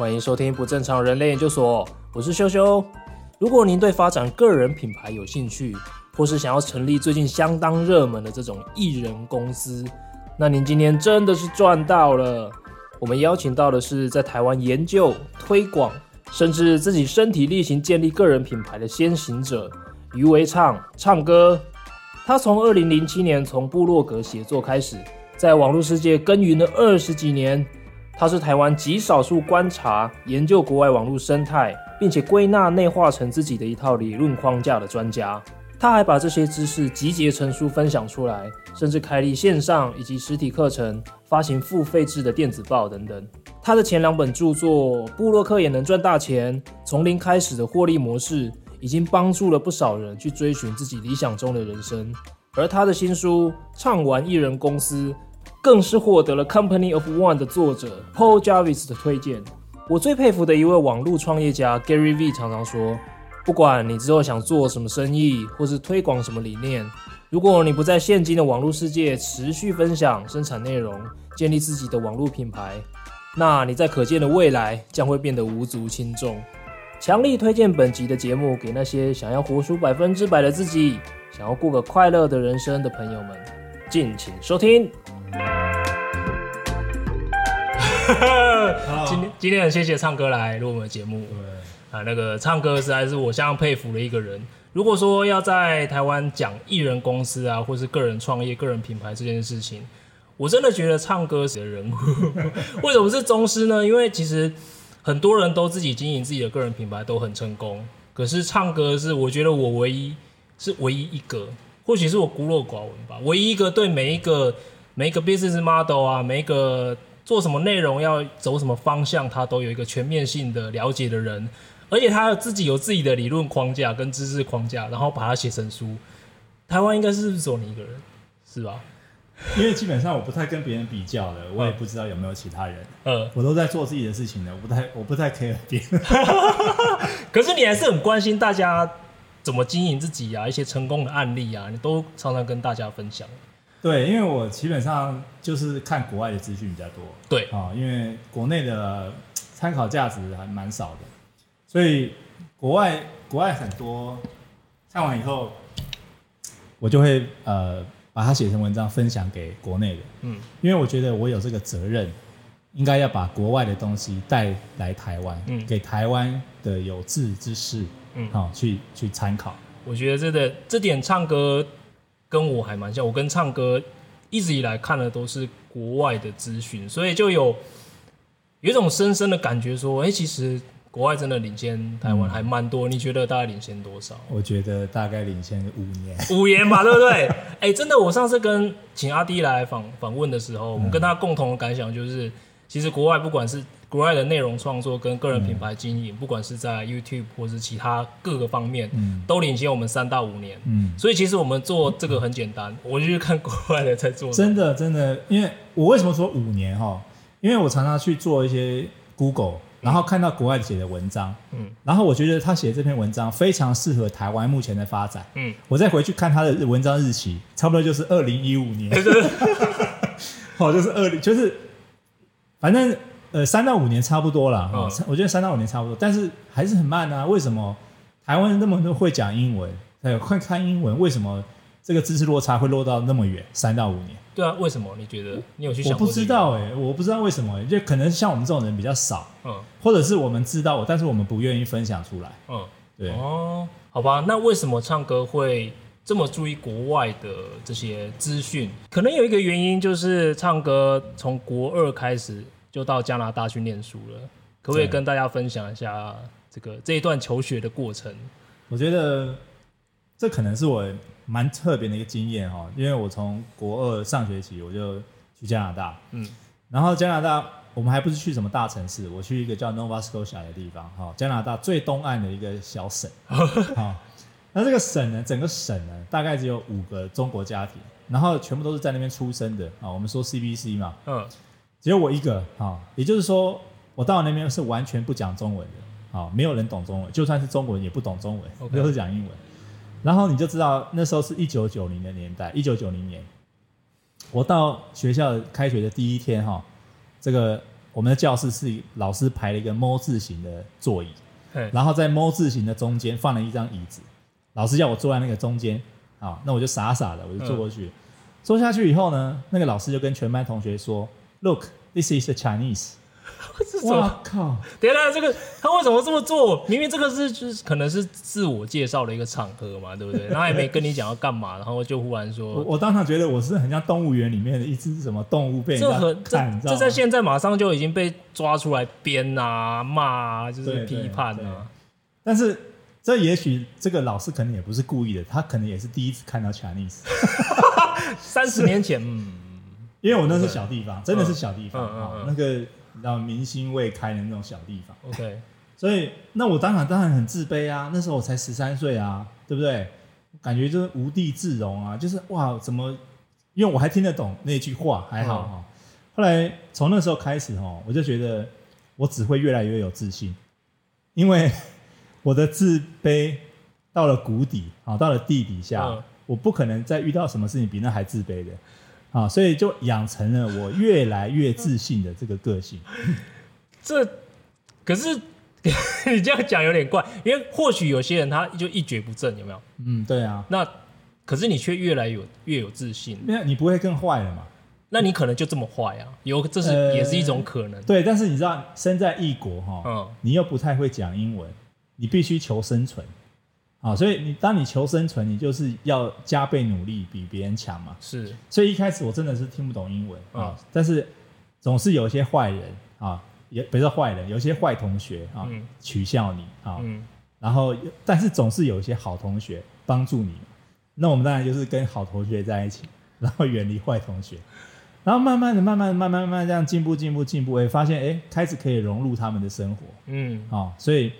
欢迎收听不正常人类研究所，我是修修。如果您对发展个人品牌有兴趣，或是想要成立最近相当热门的这种艺人公司，那您今天真的是赚到了。我们邀请到的是在台湾研究、推广，甚至自己身体力行建立个人品牌的先行者于维畅，唱歌。他从二零零七年从部落格写作开始，在网络世界耕耘了二十几年。他是台湾极少数观察、研究国外网络生态，并且归纳内化成自己的一套理论框架的专家。他还把这些知识集结成书分享出来，甚至开立线上以及实体课程，发行付费制的电子报等等。他的前两本著作《布洛克也能赚大钱》、《从零开始的获利模式》，已经帮助了不少人去追寻自己理想中的人生。而他的新书《畅玩艺人公司》，更是获得了 Company of One 的作者 Paul Jarvis 的推荐。我最佩服的一位网络创业家 Gary V 常常说。不管你之后想做什么生意，或是推广什么理念，如果你不在现今的网络世界持续分享、生产内容，建立自己的网络品牌，那你在可见的未来将会变得无足轻重。强力推荐本集的节目给那些想要活出百分之百的自己，想要过个快乐的人生的朋友们，敬请收听。今天今天很谢谢唱歌来录我们的节目。啊，那个唱歌实在是我相当佩服的一个人。如果说要在台湾讲艺人公司啊，或是个人创业、个人品牌这件事情，我真的觉得唱歌是人物。为什么是宗师呢？因为其实很多人都自己经营自己的个人品牌都很成功，可是唱歌是我觉得我唯一是唯一一个，或许是我孤陋寡闻吧，唯一一个对每一个每一个 business model 啊，每一个做什么内容要走什么方向，他都有一个全面性的了解的人。而且他自己有自己的理论框架跟知识框架，然后把它写成书。台湾应该是不是只有你一个人，是吧？因为基本上我不太跟别人比较的，我也不知道有没有其他人。嗯，我都在做自己的事情的，我不太我不太 care 别人。可是你还是很关心大家怎么经营自己啊，一些成功的案例啊，你都常常跟大家分享。对，因为我基本上就是看国外的资讯比较多。对啊，因为国内的参考价值还蛮少的。所以国外国外很多看完以后，我就会呃把它写成文章分享给国内的，嗯，因为我觉得我有这个责任，应该要把国外的东西带来台湾，嗯，给台湾的有志之士，嗯，好去去参考。我觉得这个这点畅哥跟我还蛮像，我跟唱歌一直以来看的都是国外的资讯，所以就有有一种深深的感觉说，哎，其实。国外真的领先台湾还蛮多，嗯，你觉得大概领先多少？我觉得大概领先五年，五年吧，对不对？哎、欸，真的，我上次跟请阿弟来访访问的时候，我们跟他共同的感想就是，其实国外不管是国外的内容创作跟个人品牌经营，嗯，不管是在 YouTube 或是其他各个方面，嗯，都领先我们三到五年。嗯，所以其实我们做这个很简单，我就去看国外的在做。真的，真的，因为我为什么说五年哈？因为我常常去做一些 Google。然后看到国外写的文章，嗯，然后我觉得他写的这篇文章非常适合台湾目前的发展，嗯，我再回去看他的文章日期，差不多就是二零一五年，好，就是二零，就是反正呃三到五年差不多了，哦，我觉得三到五年差不多，但是还是很慢啊。为什么台湾人那么多会讲英文，还有会看英文，为什么这个知识落差会落到那么远，三到五年？对啊，为什么？你觉得你有去想？我不知道哎、欸，我不知道为什么、欸，就可能像我们这种人比较少，嗯，或者是我们知道，但是我们不愿意分享出来，嗯，对哦，好吧，那为什么唱歌会这么注意国外的这些资讯？可能有一个原因就是唱歌从国二开始就到加拿大去念书了，可不可以跟大家分享一下这个这一段求学的过程？我觉得这可能是我。蛮特别的一个经验哈，因为我从国二上学期我就去加拿大，嗯，然后加拿大我们还不是去什么大城市，我去一个叫 Nova Scotia 的地方哈，加拿大最东岸的一个小省，哈，那这个省呢，整个省呢大概只有五个中国家庭，然后全部都是在那边出生的啊，我们说 CBC 嘛，嗯，只有我一个哈，也就是说我到那边是完全不讲中文的，啊，没有人懂中文，就算是中国人也不懂中文，都是讲英文。然后你就知道那时候是一九九零的年代，一九九零年，我到学校开学的第一天哈，这个我们的教室是老师排了一个 ㄇ 字形的座椅，然后在 ㄇ 字形的中间放了一张椅子，老师叫我坐在那个中间，好，那我就傻傻的我就坐过去，嗯、坐下去以后呢，那个老师就跟全班同学说：“Look, this is the Chinese。”我靠！等一下，这个他为什么这么做？明明这个是就是可能是自我介绍的一个场合嘛，对不对？他也没跟你讲要干嘛，然后就忽然说，我，我当场觉得我是很像动物园里面的一只什么动物被这很，这这在现在马上就已经被抓出来编啊、骂啊，就是批判啊。但是这也许这个老师可能也不是故意的，他可能也是第一次看到 Chinese。三十年前，嗯，因为我那是小地方，真的是小地方啊，那个。然后明星未开的那种小地方，OK，所以那我当然当然很自卑啊。那时候我才十三岁啊，对不对？感觉就是无地自容啊，就是哇，怎么？因为我还听得懂那句话，还好哈。嗯、后来从那时候开始哦，我就觉得我只会越来越有自信，因为我的自卑到了谷底啊，到了地底下，嗯、我不可能再遇到什么事情比那还自卑的。啊，所以就养成了我越来越自信的这个个性。这可是 你这样讲有点怪，因为或许有些人他就一蹶不振，有没有？嗯，对啊。那可是你却越来越有越有自信，那你不会更坏了嘛？那你可能就这么坏啊？有，这是、呃、也是一种可能。对，但是你知道，身在异国哈，嗯，你又不太会讲英文，你必须求生存。啊，所以你当你求生存，你就是要加倍努力，比别人强嘛。是，所以一开始我真的是听不懂英文啊，嗯、但是总是有一些坏人啊，也不是坏人，有一些坏同学啊，嗯、取笑你啊，嗯、然后但是总是有一些好同学帮助你。那我们当然就是跟好同学在一起，然后远离坏同学，然后慢慢的、慢慢、慢慢、慢慢这样进步、进步、进步，哎，发现哎，开始可以融入他们的生活。嗯，啊，所以。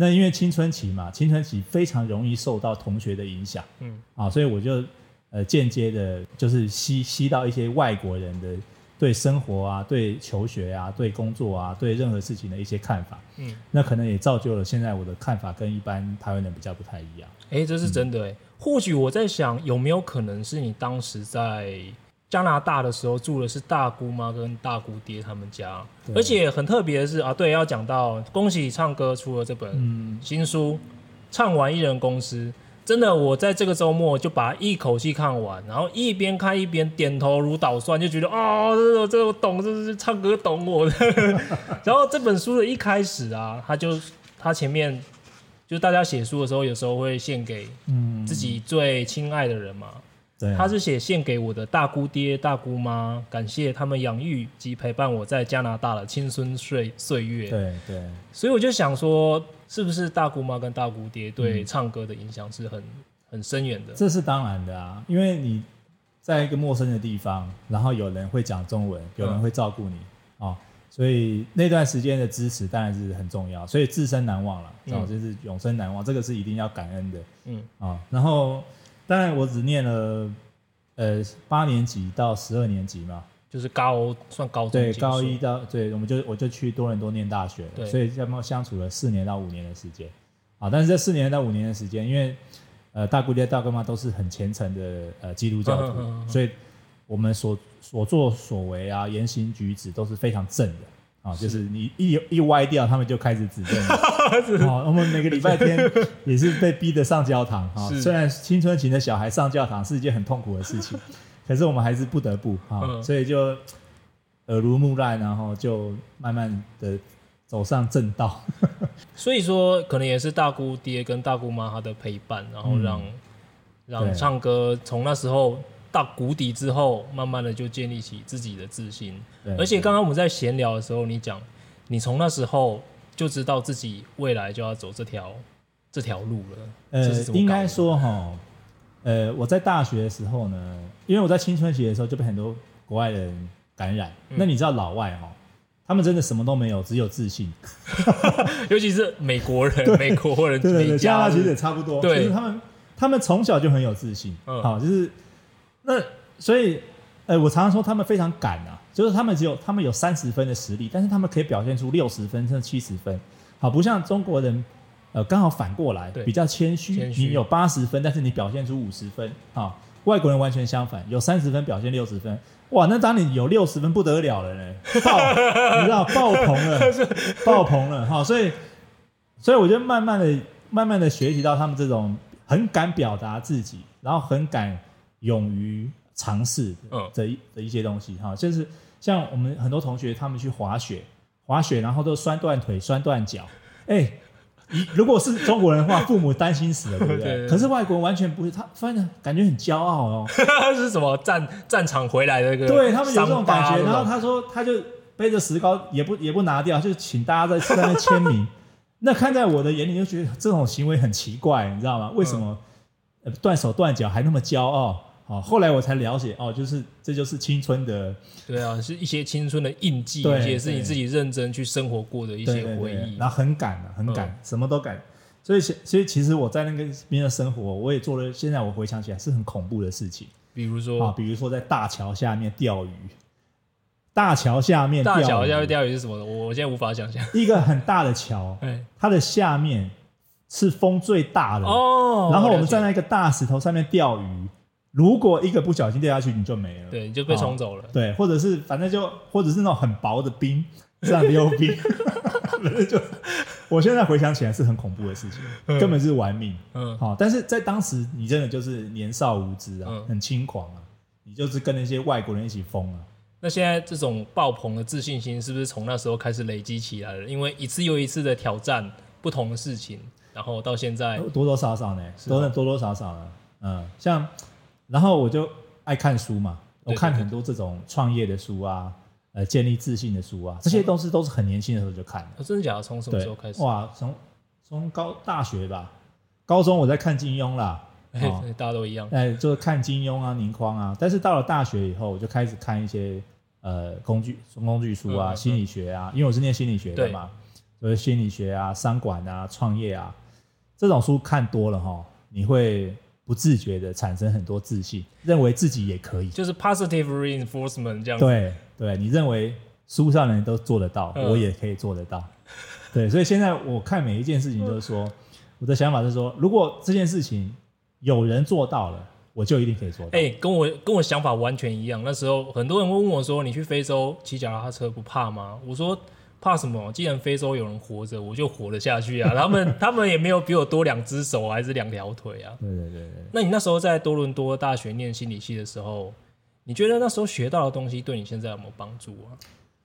那因为青春期嘛，青春期非常容易受到同学的影响，嗯，啊，所以我就呃间接的，就是吸吸到一些外国人的对生活啊、对求学啊、对工作啊、对任何事情的一些看法，嗯，那可能也造就了现在我的看法跟一般台湾人比较不太一样。哎，这是真的哎，嗯，或许我在想有没有可能是你当时在。加拿大的时候住的是大姑妈跟大姑爹他们家，而且很特别的是啊，对，要讲到恭喜唱歌出了这本新书，嗯、唱完一人公司，真的，我在这个周末就把一口气看完，然后一边看一边点头如捣蒜，就觉得啊，这个这个懂，这是唱歌懂我的。然后这本书的一开始啊，他就他前面就大家写书的时候，有时候会献给自己最亲爱的人嘛。对啊、他是写献给我的大姑爹、大姑妈，感谢他们养育及陪伴我在加拿大的青春岁岁月。对对，所以我就想说，是不是大姑妈跟大姑爹对唱歌的影响是很、嗯、很深远的？这是当然的啊，因为你在一个陌生的地方，然后有人会讲中文，有人会照顾你啊、嗯哦，所以那段时间的支持当然是很重要，所以自身难忘了，哦，就是永生难忘，这个是一定要感恩的。嗯啊、哦，然后。当然，我只念了，呃，八年级到十二年级嘛，就是高算高中。对，高一到对，我们就我就去多伦多念大学所以差不多相处了四年到五年的时间。啊，但是这四年到五年的时间，因为呃大姑爹大姑妈都是很虔诚的呃基督教徒，所以我们所所作所为啊，言行举止都是非常正的。啊，就是你一一歪掉，他们就开始指正。是好，我们每个礼拜天也是被逼的上教堂。哈，虽然青春期的小孩上教堂是一件很痛苦的事情，可是我们还是不得不哈，嗯、所以就耳濡目染，然后就慢慢的走上正道。所以说，可能也是大姑爹跟大姑妈他的陪伴，然后让、嗯、让唱歌从那时候。到谷底之后，慢慢的就建立起自己的自信。而且刚刚我们在闲聊的时候，你讲，你从那时候就知道自己未来就要走这条这条路了。呃，应该说哈，呃，我在大学的时候呢，因为我在青春期的时候就被很多国外人感染。嗯、那你知道老外哈，他们真的什么都没有，只有自信。尤其是美国人，美国人，对对对，加拿大其实也差不多。对，他们他们从小就很有自信。嗯，好，就是。那所以，呃，我常常说他们非常敢啊，就是他们只有他们有三十分的实力，但是他们可以表现出六十分甚至七十分，好，不像中国人，呃，刚好反过来，比较谦虚，虚你有八十分，但是你表现出五十分，啊，外国人完全相反，有三十分表现六十分，哇，那当你有六十分不得了了呢，爆，你知道爆棚了，爆棚了哈，所以，所以我就慢慢的、慢慢的学习到他们这种很敢表达自己，然后很敢勇于尝试的一的一些东西哈，就是像我们很多同学他们去滑雪，滑雪然后都摔断腿、摔断脚，哎、欸。如果是中国人的话，父母担心死了，对不对？对 对对，可是外国人完全不会，他反正感觉很骄傲哦。是什么战战场回来的那个？对他们有这种感觉。然后他说，他就背着石膏，也不也不拿掉，就请大家在上面签名。那看在我的眼里，就觉得这种行为很奇怪，你知道吗？为什么断手断脚还那么骄傲？哦，后来我才了解哦，就是这就是青春的，对啊，是一些青春的印记，也是你自己认真去生活过的一些回忆，对对对，然后很敢啊，很敢，嗯、什么都敢。所以，所以其实我在那个边的生活，我也做了。现在我回想起来是很恐怖的事情，比如说啊，比如说在大桥下面钓鱼，大桥下面大桥下面钓鱼是什么？我我现在无法想象。一个很大的桥，它的下面是风最大的哦，然后我们站在一个大石头上面钓鱼。如果一个不小心掉下去，你就没了，对，你就被冲走了。对，或者是反正就，或者是那种很薄的冰，这样溜冰，就我现在回想起来是很恐怖的事情，嗯、根本是玩命。嗯，好，但是在当时你真的就是年少无知啊，嗯、很轻狂啊，你就是跟那些外国人一起疯啊。那现在这种爆棚的自信心是不是从那时候开始累积起来了？因为一次又一次的挑战不同的事情，然后到现在多多少少呢，都是多多少少的。嗯，像。然后我就爱看书嘛，我看很多这种创业的书啊，呃，建立自信的书啊，这些都是都是很年轻的时候就看的。真的假的？从什么时候开始？哇，从从高大学吧，高中我在看金庸啦，哦、大家都一样，哎，就是看金庸啊、倪匡啊。但是到了大学以后，我就开始看一些呃工具、工具书啊、嗯、心理学啊，因为我是念心理学的嘛，所以心理学啊、商管啊、创业啊这种书看多了哈，你会。不自觉的产生很多自信，认为自己也可以，就是 positive reinforcement 这样子。对对，你认为书上人都做得到，嗯、我也可以做得到。对，所以现在我看每一件事情就是说，嗯、我的想法是说，如果这件事情有人做到了，我就一定可以做到。哎、欸，跟我跟我想法完全一样。那时候很多人会问我说：“你去非洲骑脚踏车不怕吗？”我说。怕什么？既然非洲有人活着，我就活得下去啊！他们 他们也没有比我多两只手还是两条腿啊！对对对对。那你那时候在多伦多大学念心理系的时候，你觉得那时候学到的东西对你现在有没有帮助啊？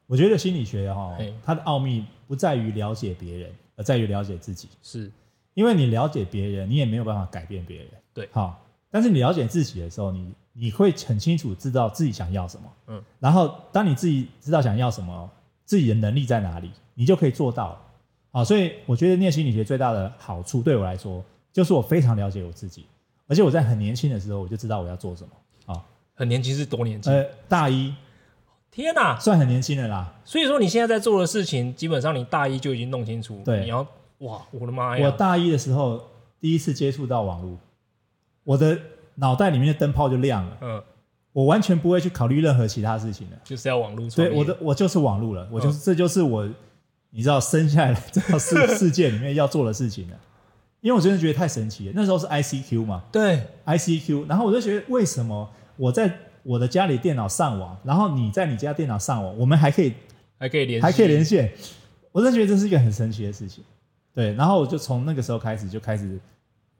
我觉得心理学哈，它的奥秘不在于了解别人，而在于了解自己。是，因为你了解别人，你也没有办法改变别人。对，好，但是你了解自己的时候，你你会很清楚知道自己想要什么。嗯，然后当你自己知道想要什么。自己的能力在哪里，你就可以做到。啊，所以我觉得念心理学最大的好处，对我来说，就是我非常了解我自己，而且我在很年轻的时候，我就知道我要做什么。啊，很年轻是多年轻？呃，大一。天哪，算很年轻的啦。所以说你现在在做的事情，基本上你大一就已经弄清楚。对，你要哇，我的妈呀！我大一的时候第一次接触到网络，我的脑袋里面的灯泡就亮了。嗯。我完全不会去考虑任何其他事情的，就是要网络。对，我的我就是网络了，我就是、嗯、这就是我，你知道生下来这个世世界里面要做的事情了。因为我真的觉得太神奇了，那时候是 ICQ 嘛，对，ICQ，然后我就觉得为什么我在我的家里电脑上网，然后你在你家电脑上网，我们还可以还可以连还可以连线，我真的觉得这是一个很神奇的事情。对，然后我就从那个时候开始就开始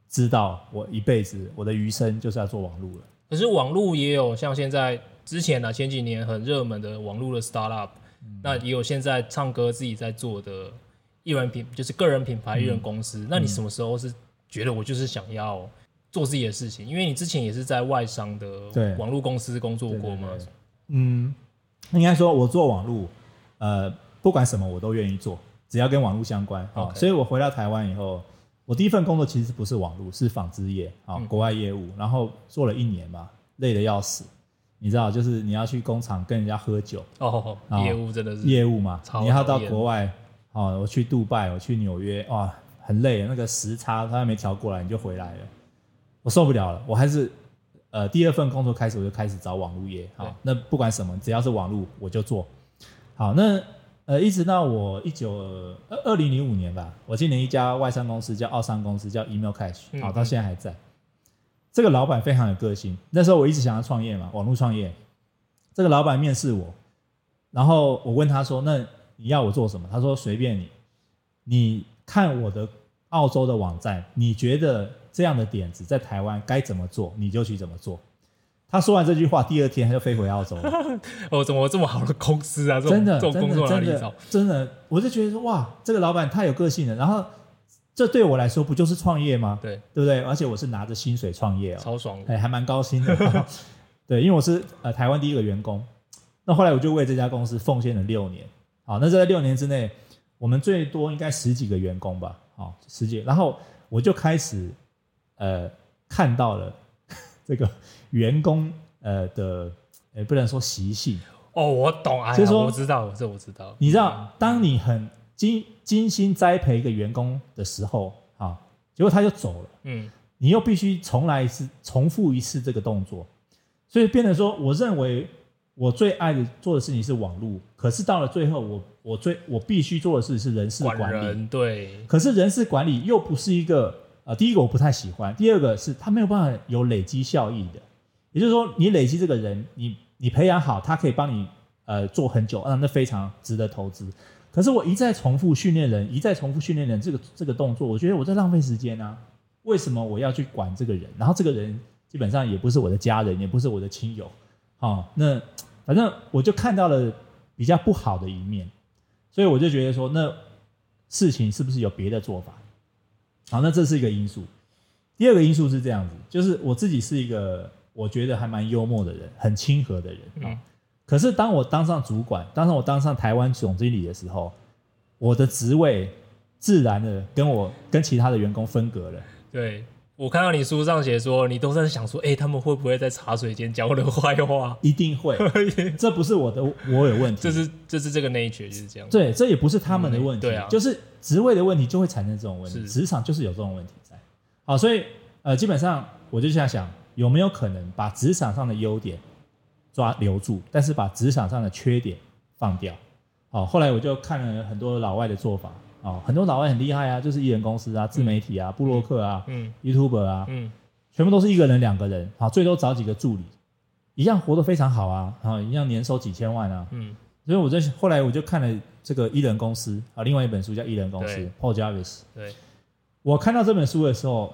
知道，我一辈子我的余生就是要做网络了。可是网络也有像现在之前呢、啊，前几年很热门的网络的 startup，、嗯、那也有现在唱歌自己在做的艺人品，就是个人品牌艺人公司。嗯、那你什么时候是觉得我就是想要做自己的事情？因为你之前也是在外商的网络公司工作过嘛。嗯，应该说我做网络，呃，不管什么我都愿意做，只要跟网络相关啊。所以我回到台湾以后。我第一份工作其实不是网络，是纺织业啊，国外业务。然后做了一年嘛，累得要死。你知道，就是你要去工厂跟人家喝酒哦，业务真的是业务嘛。你要到国外，哦，我去杜拜，我去纽约，哇，很累，那个时差他还没调过来，你就回来了，我受不了了。我还是呃，第二份工作开始我就开始找网络业，好，那不管什么，只要是网络我就做。好，那。呃，一直到我一九二二零零五年吧，我进了一家外商公司，叫奥商公司，叫 Email Cash，好，到现在还在。这个老板非常有个性。那时候我一直想要创业嘛，网络创业。这个老板面试我，然后我问他说：“那你要我做什么？”他说：“随便你，你看我的澳洲的网站，你觉得这样的点子在台湾该怎么做，你就去怎么做。”他说完这句话，第二天他就飞回澳洲了。哦，怎么这么好的公司啊？真的，这种工作哪里找？真的，我就觉得说哇，这个老板太有个性了。然后，这对我来说不就是创业吗？对，对不对？而且我是拿着薪水创业哦，超爽的，哎，还蛮高兴的。对，因为我是呃台湾第一个员工。那后来我就为这家公司奉献了六年。好，那在六年之内，我们最多应该十几个员工吧？好，十几。然后我就开始呃看到了 这个。员工呃的也不能说习性。哦，我懂啊，就是说我知道，这我知道。你知道，当你很精精心栽培一个员工的时候啊，结果他就走了，嗯，你又必须重来一次，重复一次这个动作，所以变成说，我认为我最爱的做的事情是网络，可是到了最后我，我我最我必须做的事是人事管理，对，可是人事管理又不是一个呃，第一个我不太喜欢，第二个是他没有办法有累积效益的。也就是说，你累积这个人，你你培养好，他可以帮你呃做很久，啊，那非常值得投资。可是我一再重复训练人，一再重复训练人，这个这个动作，我觉得我在浪费时间啊。为什么我要去管这个人？然后这个人基本上也不是我的家人，也不是我的亲友，好，那反正我就看到了比较不好的一面，所以我就觉得说，那事情是不是有别的做法？好，那这是一个因素。第二个因素是这样子，就是我自己是一个。我觉得还蛮幽默的人，很亲和的人啊。嗯、可是当我当上主管，当上我当上台湾总经理的时候，我的职位自然的跟我跟其他的员工分隔了。对，我看到你书上写说，你都在想说，哎、欸，他们会不会在茶水间讲我的坏话？一定会，这不是我的，我有问题。这是这是这个 nature 就是这样。对，这也不是他们的问题。嗯、对啊，就是职位的问题就会产生这种问题，职场就是有这种问题在。好，所以呃，基本上我就这样想。有没有可能把职场上的优点抓留住，但是把职场上的缺点放掉？哦，后来我就看了很多老外的做法，哦，很多老外很厉害啊，就是艺人公司啊、自媒体啊、布洛克啊、嗯、YouTuber 啊，嗯，全部都是一个人、两个人，好，最多找几个助理，一样活得非常好啊，好一样年收几千万啊，嗯，所以我在后来我就看了这个艺人公司啊，另外一本书叫《艺人公司》，Paul Jarvis，对，我看到这本书的时候，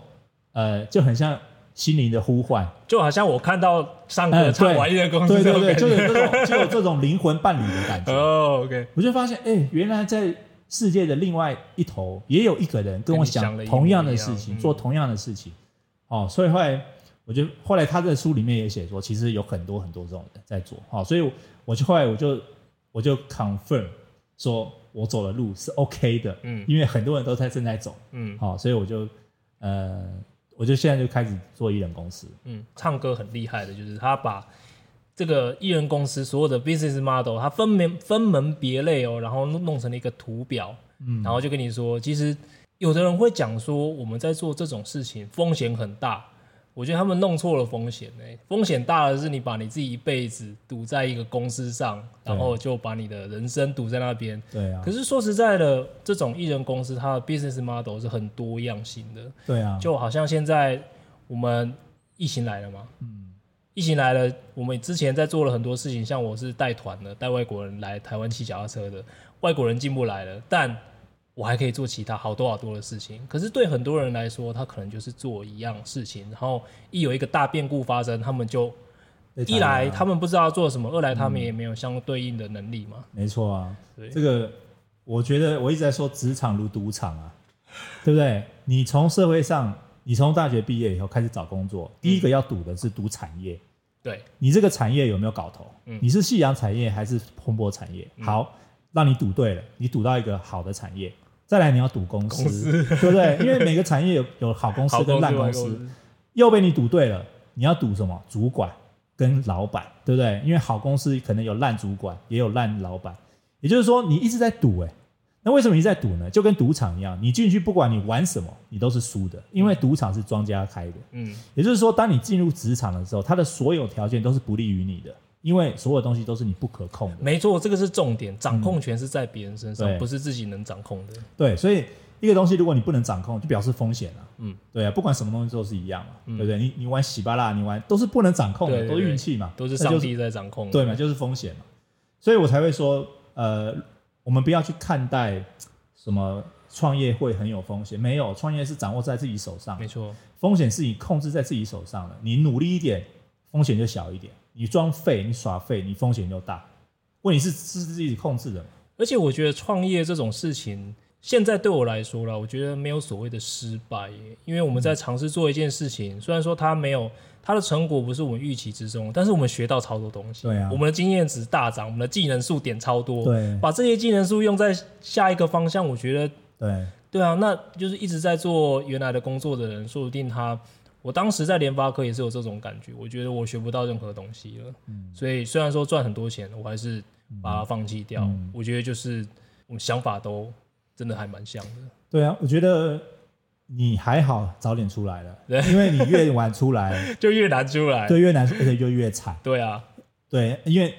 呃，就很像。心灵的呼唤，就好像我看到上个唱完的公司，对对对，就有这种 就有这种灵魂伴侣的感觉。哦、oh,，OK，我就发现，哎、欸，原来在世界的另外一头，也有一个人跟我想同样的事情，做同样的事情。哦，所以后来，我就后来他在书里面也写说，其实有很多很多这种人在做。好，所以我就后来我就我就 confirm 说我走的路是 OK 的，嗯，因为很多人都在正在走，嗯，好，所以我就呃。我就现在就开始做艺人公司。嗯，唱歌很厉害的，就是他把这个艺人公司所有的 business model，他分门分门别类哦，然后弄成了一个图表。嗯，然后就跟你说，其实有的人会讲说，我们在做这种事情风险很大。我觉得他们弄错了风险呢、欸，风险大的是你把你自己一辈子赌在一个公司上，然后就把你的人生赌在那边。对啊。可是说实在的，这种艺人公司它的 business model 是很多样性的。对啊。就好像现在我们疫情来了嘛，嗯，疫情来了，我们之前在做了很多事情，像我是带团的，带外国人来台湾骑脚踏车的，外国人进不来了，但。我还可以做其他好多好多的事情，可是对很多人来说，他可能就是做一样事情，然后一有一个大变故发生，他们就一来他们不知道做什么，二来他们也没有相对应的能力嘛。没错啊，这个我觉得我一直在说职场如赌场啊，对不对？你从社会上，你从大学毕业以后开始找工作，第一个要赌的是赌产业，对你这个产业有没有搞头？你是夕阳产业还是蓬勃产业？好，让你赌对了，你赌到一个好的产业。再来，你要赌公司，公司对不对？因为每个产业有有好公司跟烂公司，公司又被你赌对了。你要赌什么？主管跟老板，对不对？因为好公司可能有烂主管，也有烂老板。也就是说，你一直在赌，哎，那为什么你在赌呢？就跟赌场一样，你进去不管你玩什么，你都是输的，因为赌场是庄家开的。嗯，也就是说，当你进入职场的时候，它的所有条件都是不利于你的。因为所有东西都是你不可控的，没错，这个是重点，掌控权是在别人身上，嗯、不是自己能掌控的。对，所以一个东西如果你不能掌控，就表示风险了。嗯，对啊，不管什么东西都是一样嘛，嗯、对不对？你你玩喜巴拉，你玩都是不能掌控的，都是运气嘛，都是上帝在掌控，对嘛，就是风险嘛。所以我才会说，呃，我们不要去看待什么创业会很有风险，没有，创业是掌握在自己手上，没错，风险是你控制在自己手上的，你努力一点，风险就小一点；你装废，你耍废，你风险就大。问题是是自己控制的。而且我觉得创业这种事情，现在对我来说了，我觉得没有所谓的失败耶，因为我们在尝试做一件事情，嗯、虽然说它没有它的成果不是我们预期之中，但是我们学到超多东西。对啊，我们的经验值大涨，我们的技能数点超多。对，把这些技能数用在下一个方向，我觉得对对啊，那就是一直在做原来的工作的人，说不定他，我当时在联发科也是有这种感觉，我觉得我学不到任何东西了。嗯，所以虽然说赚很多钱，我还是。把它放弃掉，嗯，我觉得就是我们想法都真的还蛮像的。对啊，我觉得你还好早点出来了，对，因为你越晚出来 就越难出来，对，越难，而且就越惨。对啊，对，因为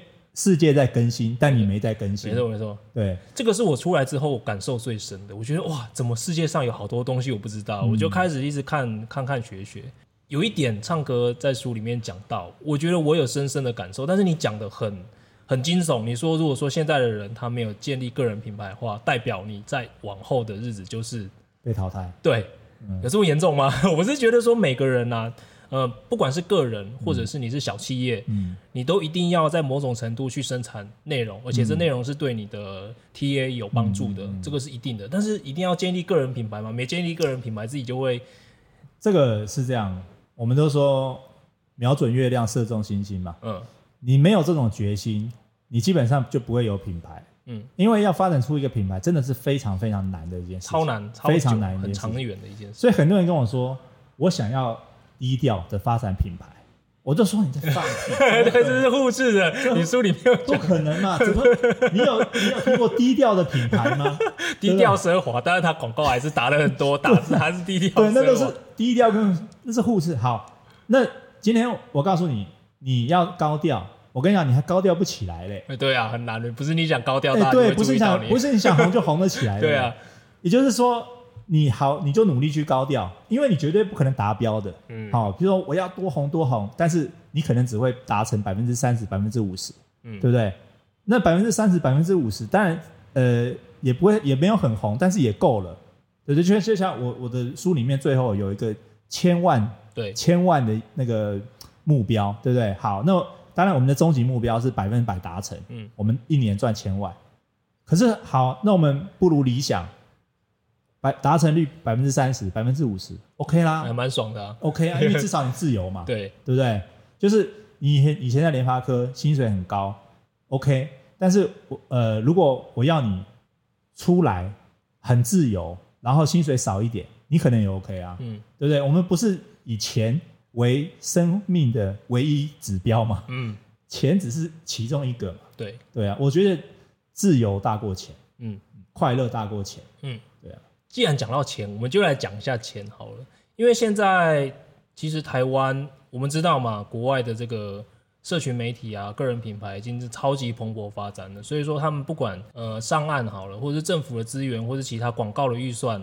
世界在更新，但你没在更新。没错，没错。对，这个是我出来之后感受最深的。我觉得哇，怎么世界上有好多东西我不知道，嗯，我就开始一直看，看看学学。有一点唱歌在书里面讲到，我觉得我有深深的感受，但是你讲的很。很惊悚！你说，如果说现在的人他没有建立个人品牌的话，代表你在往后的日子就是被淘汰。对，嗯、有这么严重吗？我是觉得说每个人呐、啊，呃，不管是个人或者是你是小企业，嗯，你都一定要在某种程度去生产内容，而且这内容是对你的 TA 有帮助的、嗯，这个是一定的。但是一定要建立个人品牌嘛？没建立个人品牌，自己就会。这个是这样，我们都说瞄准月亮，射中星星嘛。嗯。你没有这种决心，你基本上就不会有品牌。嗯，因为要发展出一个品牌，真的是非常非常难的一件事，超难，超非常难，很长远的一件事。所以很多人跟我说，我想要低调的发展品牌，我就说你在放屁。对，这是护士的，你书里面不可能嘛？怎么？你有你有听过低调的品牌吗？低调奢华，但是它广告还是打了很多，打字还是低调。对，那都是低调跟那是护士。好，那今天我告诉你。你要高调，我跟你讲，你还高调不起来嘞。对啊，很难的，不是你想高调，哎，对，不是你想，不是你想红就红得起来。对啊，也就是说，你好，你就努力去高调，因为你绝对不可能达标的。嗯，好，比如说我要多红多红，但是你可能只会达成百分之三十、百分之五十，嗯，对不对？那百分之三十、百分之五十，当然，呃，也不会，也没有很红，但是也够了。对对，就就像我我的书里面最后有一个千万，对，千万的那个。目标对不对？好，那当然我们的终极目标是百分之百达成。嗯，我们一年赚千万。可是好，那我们不如理想，百达成率百分之三十、百分之五十，OK 啦，还蛮爽的啊。OK 啊，因为至少你自由嘛。对，对不对？就是你以前在联发科薪水很高，OK。但是我呃，如果我要你出来很自由，然后薪水少一点，你可能也 OK 啊。嗯，对不对？我们不是以钱。为生命的唯一指标嘛？嗯，钱只是其中一个嘛。对对啊，我觉得自由大过钱，嗯，快乐大过钱，嗯。既然讲到钱，我们就来讲一下钱好了。因为现在其实台湾，我们知道嘛，国外的这个社群媒体啊，个人品牌已经是超级蓬勃发展了。所以说，他们不管呃上岸好了，或者是政府的资源，或者其他广告的预算。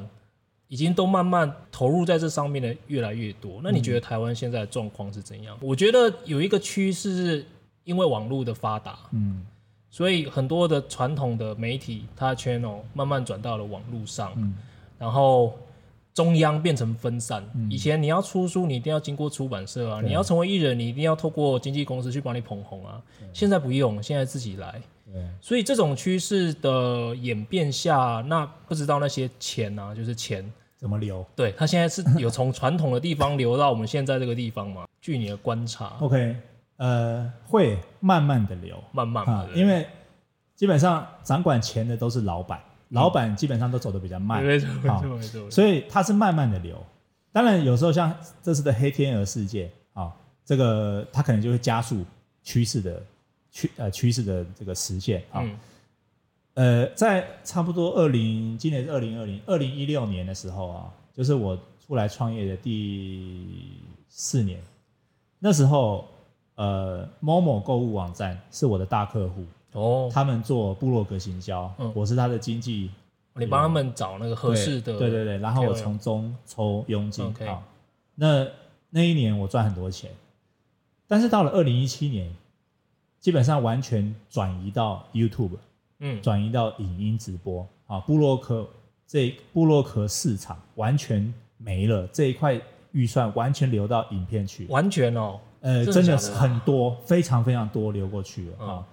已经都慢慢投入在这上面的越来越多。那你觉得台湾现在的状况是怎样？嗯。我觉得有一个趋势是因为网络的发达，嗯，所以很多的传统的媒体它 channel 慢慢转到了网络上，嗯，然后中央变成分散。嗯。以前你要出书，你一定要经过出版社啊；你要成为艺人，你一定要透过经纪公司去帮你捧红啊。现在不用，现在自己来。所以这种趋势的演变下，那不知道那些钱啊，就是钱怎么流？对，它现在是有从传统的地方流到我们现在这个地方嘛？据你的观察，OK，呃，会慢慢的流，慢慢的、啊，因为基本上掌管钱的都是老板，嗯、老板基本上都走的比较慢，没错没错没错，所以它是慢慢的流。当然有时候像这次的黑天鹅事件啊，这个它可能就会加速趋势的。趋呃趋势的这个实现啊、嗯，呃，在差不多二零今年是二零二零二零一六年的时候啊，就是我出来创业的第四年，那时候呃某某购物网站是我的大客户哦，他们做部落格行销，嗯，我是他的经纪你帮他们找那个合适的，对对对，然后我从中抽佣金。OK，好，那那一年我赚很多钱，但是到了二零一七年，基本上完全转移到 YouTube，嗯，转移到影音直播啊，部落客这部落客市场完全没了，这一块预算完全流到影片去，完全哦。呃，真的是很多，非常非常多流过去了啊、嗯，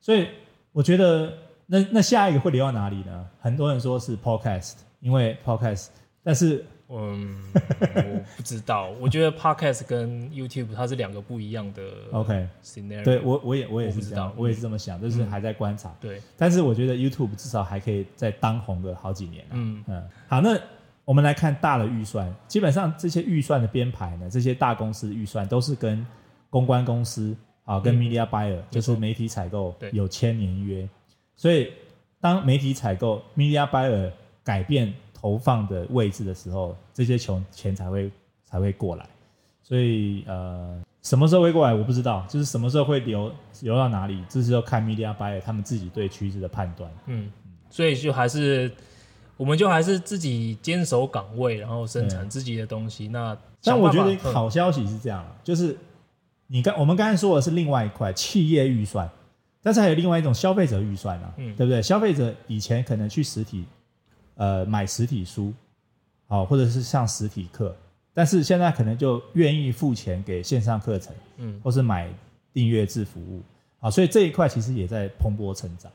所以我觉得那那下一个会流到哪里呢？很多人说是 Podcast，因为 Podcast，但是嗯，我不知道，我觉得 Podcast 跟 YouTube 它是两个不一样的 OK scenario，对我我也我也是这样，我，道我也是这么想，就是还在观察。对，但是我觉得 YouTube 至少还可以再当红个好几年。嗯嗯，好，那。我们来看大的预算，基本上这些预算的编排呢，这些大公司的预算都是跟公关公司啊，跟 media buyer、嗯、就是媒体采购有签年约，所以当媒体采购 media buyer 改变投放的位置的时候，这些钱钱才会才会过来。所以呃，什么时候会过来我不知道，就是什么时候会流流到哪里，这是要看 media buyer 他们自己对趋势的判断。嗯，所以就还是。我们就还是自己坚守岗位，然后生产自己的东西。那但我觉得好消息是这样，就是你刚我们刚才说的是另外一块企业预算，但是还有另外一种消费者预算啊，嗯，对不对？消费者以前可能去实体呃买实体书，好，或者是上实体课，但是现在可能就愿意付钱给线上课程，嗯，或是买订阅制服务，好，所以这一块其实也在蓬勃成长。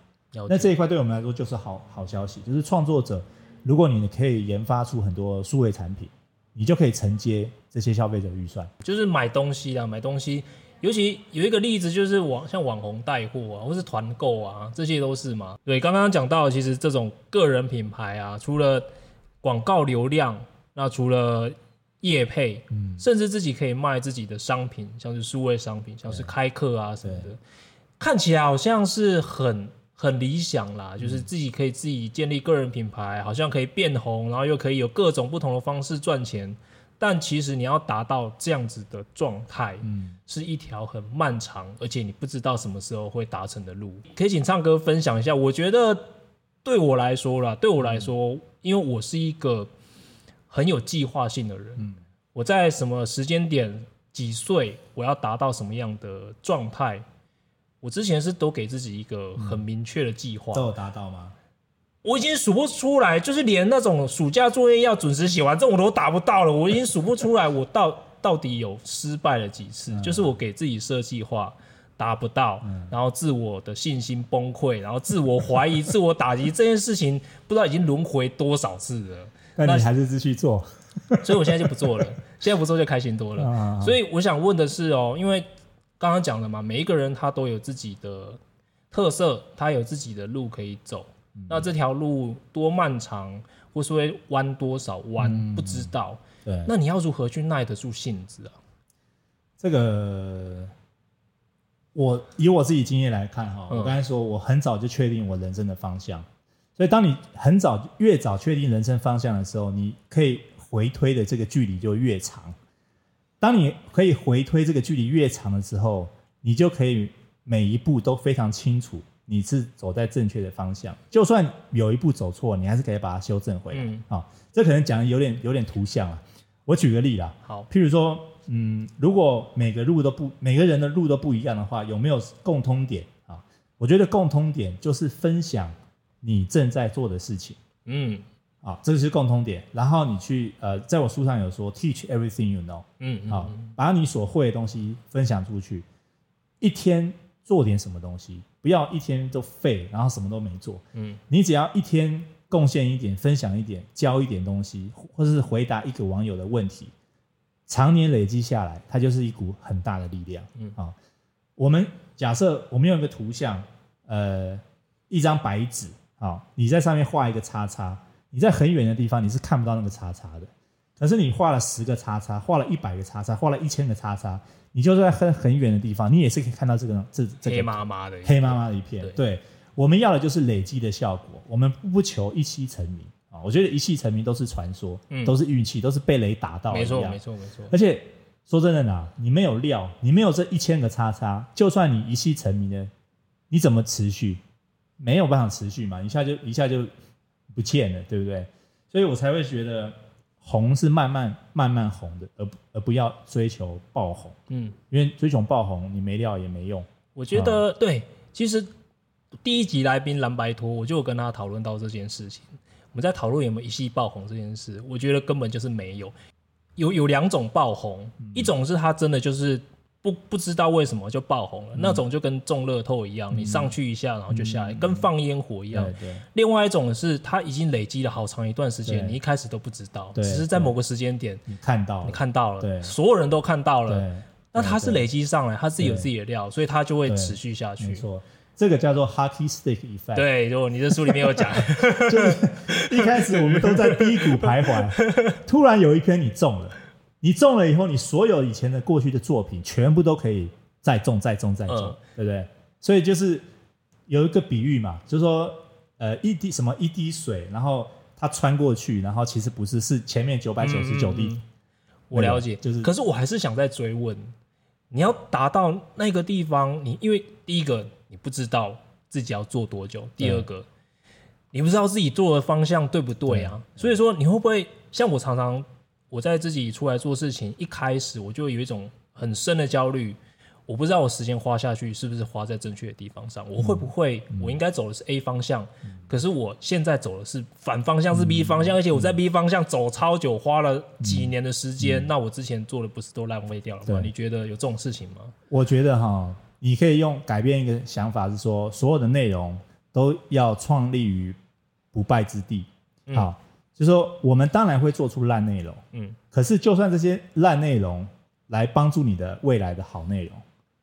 那这一块对我们来说就是好好消息，就是创作者，如果你可以研发出很多数位产品，你就可以承接这些消费者预算。就是买东西啊，买东西，尤其有一个例子就是网像网红带货啊，或是团购啊，这些都是嘛。对，刚刚讲到，其实这种个人品牌啊，除了广告流量，那除了业配，嗯，甚至自己可以卖自己的商品，像是数位商品，像是开课啊什么的，看起来好像是很。很理想啦，就是自己可以自己建立个人品牌，好像可以变红，然后又可以有各种不同的方式赚钱。但其实你要达到这样子的状态，嗯，是一条很漫长，而且你不知道什么时候会达成的路。可以请唱歌分享一下？我觉得对我来说啦，对我来说，因为我是一个很有计划性的人，嗯，我在什么时间点、几岁，我要达到什么样的状态。我之前是都给自己一个很明确的计划，都有达到吗？我已经数不出来，就是连那种暑假作业要准时写完，这种我都达不到了。我已经数不出来，我到到底有失败了几次？就是我给自己设计划达不到，然后自我的信心崩溃，然后自我怀疑、自我打击，这件事情不知道已经轮回多少次了。那你还是继续做，所以我现在就不做了。现在不做就开心多了。所以我想问的是哦，因为。刚刚讲了嘛，每一个人他都有自己的特色，他有自己的路可以走。嗯、那这条路多漫长，或是会弯多少弯，嗯，不知道。对，那你要如何去耐得住性子啊？这个，我以我自己经验来看哈，嗯，我刚才说我很早就确定我人生的方向，所以当你很早越早确定人生方向的时候，你可以回推的这个距离就越长。当你可以回推这个距离越长的时候，你就可以每一步都非常清楚你是走在正确的方向。就算有一步走错，你还是可以把它修正回来。啊、嗯哦，这可能讲的有点有点图像啊。我举个例啦，好，譬如说，嗯，如果每个路都不每个人的路都不一样的话，有没有共通点啊、哦？我觉得共通点就是分享你正在做的事情。嗯。啊，这个是共通点。然后你去呃，在我书上有说，teach everything you know。嗯，好，把你所会的东西分享出去。一天做点什么东西，不要一天都废，然后什么都没做。嗯，你只要一天贡献一点，分享一点，教一点东西，或者是回答一个网友的问题，常年累积下来，它就是一股很大的力量。嗯，啊，我们假设我们用一个图像，呃，一张白纸，好，你在上面画一个叉叉。你在很远的地方，你是看不到那个叉叉的。可是你画了十个叉叉，画了一百个叉叉，画了一千个叉叉，你就在很很远的地方，你也是可以看到这个这这个黑麻麻的黑麻麻的一片。对，我们要的就是累积的效果，我们不求一夕成名啊！我觉得一夕成名都是传说，嗯，都是运气，都是被雷打到。没错，没错，没错。而且说真的呢，你没有料，你没有这一千个叉叉，就算你一夕成名呢，你怎么持续？没有办法持续嘛，一下就一下就。不见了，对不对？所以我才会觉得红是慢慢慢慢红的，而而不要追求爆红。嗯，因为追求爆红，你没料也没用。我觉得、嗯、对，其实第一集来宾蓝白托，我就跟他讨论到这件事情。我们在讨论有没有一夕爆红这件事，我觉得根本就是没有。有有两种爆红，嗯、一种是他真的就是。不不知道为什么就爆红了，嗯、那种就跟中乐透一样，嗯、你上去一下然后就下来，嗯、跟放烟火一样。对对，另外一种是它已经累积了好长一段时间，你一开始都不知道，只是在某个时间点你看到了，你看到了，对，所有人都看到了。那它是累积上来，它自己有自己的料，所以它就会持续下去。没错，这个叫做 hockey stick effect。对，就你的书里面有讲，就是一开始我们都在低谷徘徊，突然有一天你中了。你中了以后，你所有以前的过去的作品全部都可以再中、再中、再中，嗯、对不对？所以就是有一个比喻嘛，就是说，呃，一滴什么一滴水，然后它穿过去，然后其实不是，是前面九百九十九滴。嗯嗯嗯我了解，就是，可是我还是想再追问，你要达到那个地方，你因为第一个你不知道自己要做多久，第二个、嗯、你不知道自己做的方向对不对啊？所以说你会不会像我常常。我在自己出来做事情，一开始我就有一种很深的焦虑，我不知道我时间花下去是不是花在正确的地方上，我会不会我应该走的是 A 方向，可是我现在走的是反方向是 B 方向，而且我在 B 方向走超久，花了几年的时间，那我之前做的不是都浪费掉了吗？你觉得有这种事情吗？我觉得哈，你可以用改变一个想法，是说所有的内容都要创立于不败之地，好。就是说，我们当然会做出烂内容，嗯，可是就算这些烂内容来帮助你的未来的好内容，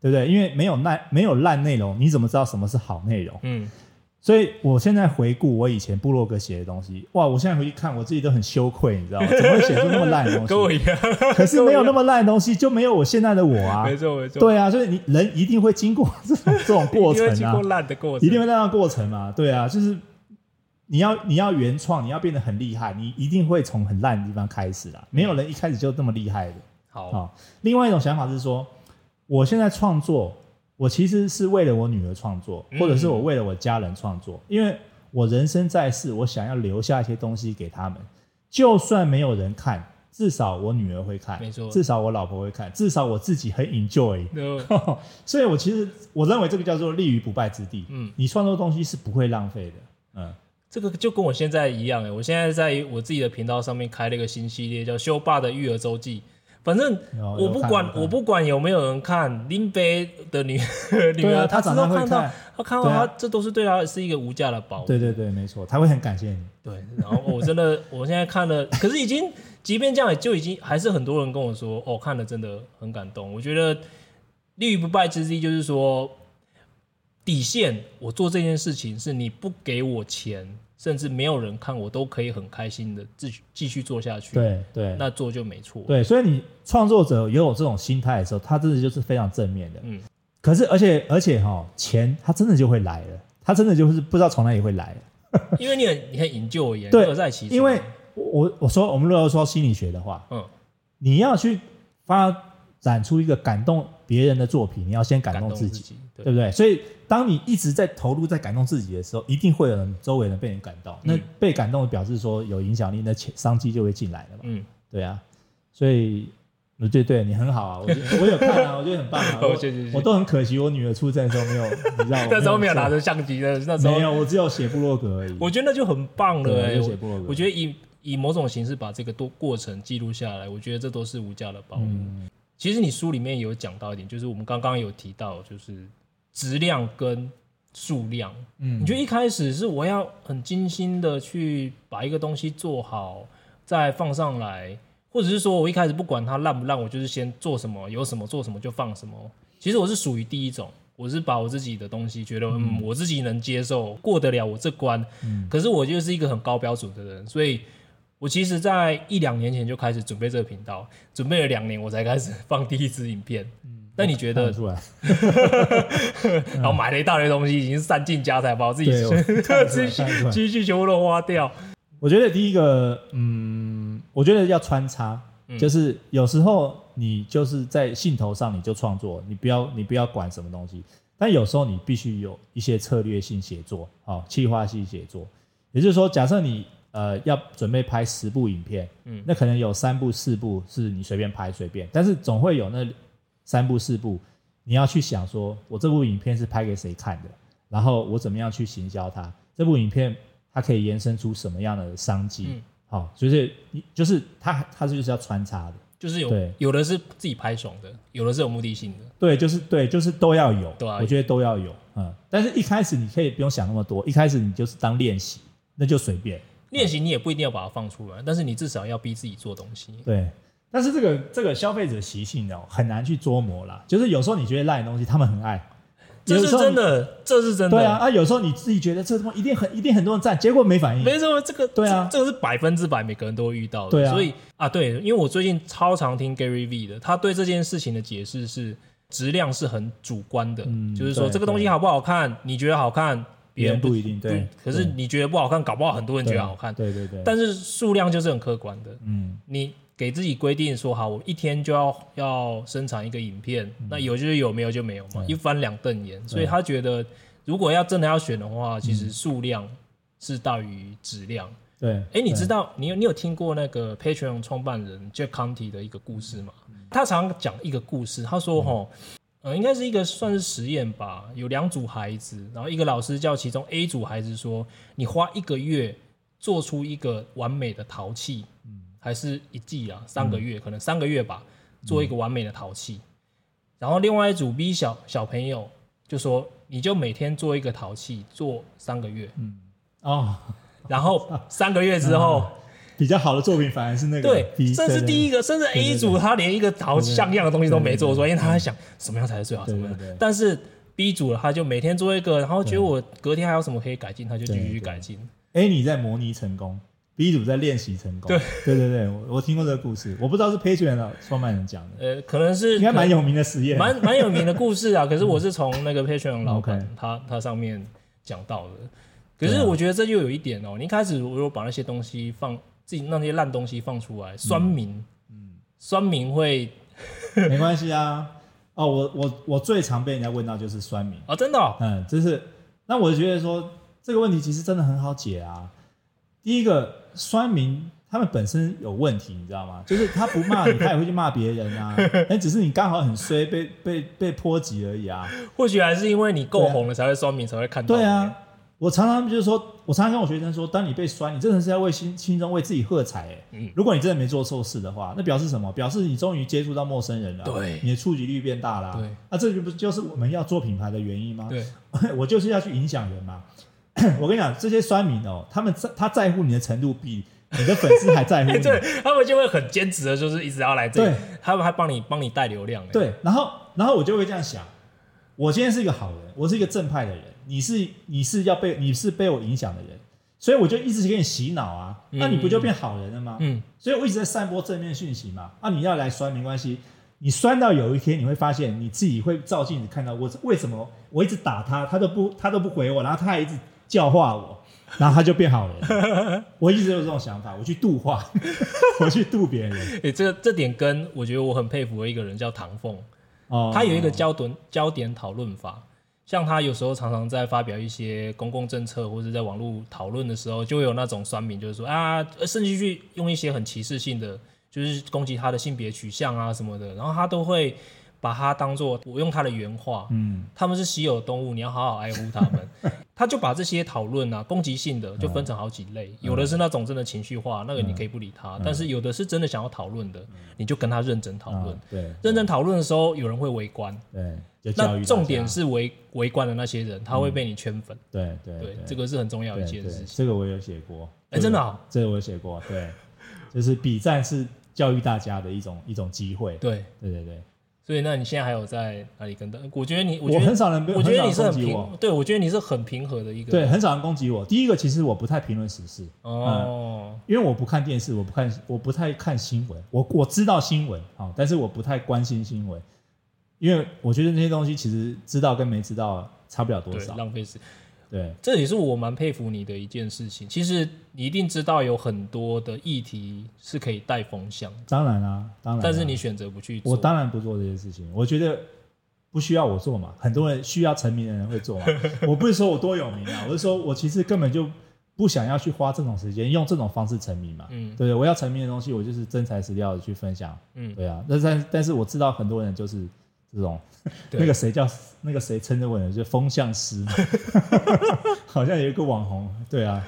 对不对？因为没有烂没有烂内容，你怎么知道什么是好内容？嗯，所以我现在回顾我以前部落格写的东西，哇，我现在回去看，我自己都很羞愧，你知道吗？怎么会写出那么烂的东西？跟我一样，可是没有那么烂的东西，就没有我现在的我啊！没错没错，对啊，所以你人一定会经过这种这种过程啊，经过烂的过程，一定会烂的过程嘛，对啊，就是。你要你要原创，你要变得很厉害，你一定会从很烂的地方开始啦。没有人一开始就这么厉害的。好，好，另外一种想法是说，我现在创作，我其实是为了我女儿创作，或者是我为了我家人创作，因为我人生在世，我想要留下一些东西给他们。就算没有人看，至少我女儿会看，没错，至少我老婆会看，至少我自己很 enjoy。所以，我其实我认为这个叫做立于不败之地。嗯，你创作东西是不会浪费的。嗯。这个就跟我现在一样哎，我现在在我自己的频道上面开了一个新系列，叫“修爸的育儿周记”。反正我不管我不管有没有人看，林飞的女女儿，她只要看到，她看到她，这都是对她是一个无价的宝。对对对，没错，她会很感谢你。对，然后我真的，我现在看了，可是已经，即便这样，就已经还是很多人跟我说，哦，看了真的很感动。我觉得立于不败之地，就是说。底线，我做这件事情是你不给我钱，甚至没有人看，我都可以很开心的继续继续做下去。对对，那做就没错。对，所以你创作者也有这种心态的时候，他真的就是非常正面的。嗯，可是而且而且哈，钱他真的就会来了，他真的就是不知道从哪里会来。因为你很你很引咎而言，对，在其因为我我说我们如果说心理学的话，嗯，你要去发展出一个感动别人的作品，你要先感动，自己对，对不对？所以。当你一直在投入、在感动自己的时候，一定会有人周围人被你感动。嗯、那被感动表示说有影响力，那钱商机就会进来了嘛。嗯，对啊。所以，对对，你很好啊。我 我有看啊，我觉得很棒啊。我都很可惜，我女儿出生的时候没有，你知道吗？那时候没有拿着相机的，那时候没有，我只有写部落格而已。我觉得那就很棒了、欸。写部落格，我觉得以以某种形式把这个多过程记录下来，我觉得这都是无价的宝物。嗯、其实你书里面有讲到一点，就是我们刚刚有提到，就是。质量跟数量，嗯，你觉得一开始是我要很精心的去把一个东西做好，再放上来，或者是说我一开始不管它烂不烂，我就是先做什么，有什么做什么就放什么。其实我是属于第一种，我是把我自己的东西觉得我自己能接受，过得了我这关。嗯，可是我就是一个很高标准的人，所以我其实在一两年前就开始准备这个频道，准备了两年我才开始放第一支影片。嗯那你觉得？出来，然后买了一大堆东西，已经散尽家财，把我自己积蓄积蓄全部都花掉。我觉得第一个，嗯，我觉得要穿插，嗯、就是有时候你就是在兴头上你就创作，你不要你不要管什么东西。但有时候你必须有一些策略性写作，哦，企划性写作。也就是说，假设你呃要准备拍十部影片，嗯，那可能有三部四部是你随便拍随便，但是总会有那三部四部你要去想说，我这部影片是拍给谁看的，然后我怎么样去行销它，这部影片它可以延伸出什么样的商机？嗯好，所以你就是它，它就是要穿插的，就是有有的是自己拍爽的，有的是有目的性的，对，就是对，就是都要有，对，我觉得都要有，嗯，但是一开始你可以不用想那么多，一开始你就是当练习，那就随便练习，你也不一定要把它放出来，但是你至少要逼自己做东西，对，但是这个这个消费者习性哦，很难去捉摸啦，就是有时候你觉得烂的东西，他们很爱。这是真的，这是真的。对啊，啊，有时候你自己觉得这东西一定很一定很多人赞，结果没反应。没错，这个对啊，这个是百分之百每个人都会遇到的。对啊，所以啊，对，因为我最近超常听 Gary V 的，他对这件事情的解释是质量是很主观的，嗯、就是说这个东西好不好看，你觉得好看，别人不，一定对。可是你觉得不好看，搞不好很多人觉得好看。对对对，对。但是数量就是很客观的。嗯，你。给自己规定说好，我一天就要要生产一个影片，嗯、那有就是有，没有就没有嘛，一翻两瞪眼。所以他觉得，如果要真的要选的话，其实数量是大于质量。对，哎、欸，你知道你有你有听过那个 Patreon 创办人 Jack Conte 的一个故事吗？嗯、他常常讲一个故事，他说齁，呃，应该是一个算是实验吧，有两组孩子，然后一个老师叫其中 A 组孩子说，你花一个月做出一个完美的陶器。嗯还是一季啊，三个月，嗯、可能三个月吧，做一个完美的陶器。嗯、然后另外一组 B 小小朋友就说，你就每天做一个陶器，做三个月。嗯，哦，然后三个月之后，嗯、比较好的作品反而是那个。对，甚至第一个，甚至 A 组他连一个陶像样的东西都没做出来，因为他在想什么样才是最好，什么样。但是 B 组他就每天做一个，然后觉得我隔天还有什么可以改进，他就继续改进。哎你在模拟成功。B 组在练习成功。对对对对，我我听过这个故事，我不知道是 Patreon 的创办人讲的。呃，可能是应该蛮有名的实验，蛮蛮有名的故事啊。可是我是从那个 Patreon 老板他他上面讲到的。可是我觉得这就有一点哦，你一开始如果把那些东西放自己那些烂东西放出来，酸民，嗯，酸民会 没关系啊。哦，我我我最常被人家问到就是酸民啊，真的，嗯，就是那我觉得说这个问题其实真的很好解啊。第一个。酸民他们本身有问题，你知道吗？就是他不骂你，他也会去骂别人啊。但，只是你刚好很衰，被被被波及而已啊。或许还是因为你够红了，才会酸民才会看到。对啊，我常常就是说，我常常跟我学生说，当你被酸，你真的是在为心心中为自己喝彩。哎，嗯，如果你真的没做错事的话，那表示什么？表示你终于接触到陌生人了，对，你的触及率变大了。对，那这就不就是我们要做品牌的原因吗？对，我就是要去影响人嘛。我跟你讲，这些酸民哦，他们在他在乎你的程度比你的粉丝还在乎你，对，他们就会很坚持的，就是一直要来这里，对他们还帮你帮你带流量。对，然后然后我就会这样想，我今天是一个好人，我是一个正派的人，你是你是要被你是被我影响的人，所以我就一直给你洗脑啊，那你不就变好人了吗？嗯，所以我一直在散播正面讯息嘛。啊，你要来酸没关系，你酸到有一天你会发现你自己会照镜子看到我为什么我一直打他，他都不他都不回我，然后他还一直。教化我，然后他就变好人。我一直有这种想法，我去度化，我去度别人。哎、欸，这这点跟我觉得我很佩服的一个人叫唐凤，哦，他有一个焦点焦点讨论法。像他有时候常常在发表一些公共政策或者在网络讨论的时候，就会有那种酸民，就是说啊，甚至去用一些很歧视性的，就是攻击他的性别取向啊什么的，然后他都会。把它当做我用他的原话，嗯，他们是稀有动物，你要好好爱护他们。他就把这些讨论啊，攻击性的就分成好几类，有的是那种真的情绪化，那个你可以不理他，但是有的是真的想要讨论的，你就跟他认真讨论。对，认真讨论的时候，有人会围观。对，那重点是围围观的那些人，他会被你圈粉。对对对，这个是很重要一件事情。这个我有写过，哎，真的啊，这个我有写过。对，就是比战是教育大家的一种一种机会。对对对对。所以，那你现在还有在哪里跟的？我觉得你，我觉得我很少人，我觉得你是很平，对，我觉得你是很平和的一个。对，很少人攻击我。第一个，其实我不太评论时事哦、嗯，因为我不看电视，我不看，我不太看新闻。我我知道新闻啊，但是我不太关心新闻，因为我觉得那些东西其实知道跟没知道差不了多少，浪费时间。对，这也是我蛮佩服你的一件事情。其实你一定知道有很多的议题是可以带风向。当然啦，当然。但是你选择不去做。我当然不做这些事情。我觉得不需要我做嘛，很多人需要成名的人会做嘛。我不是说我多有名啊，我是说我其实根本就不想要去花这种时间用这种方式成名嘛，嗯，对？我要成名的东西，我就是真材实料的去分享，嗯，对啊。但但但是我知道很多人就是这种，那个谁叫那个谁称之为的就风向师，好像有一个网红，对啊。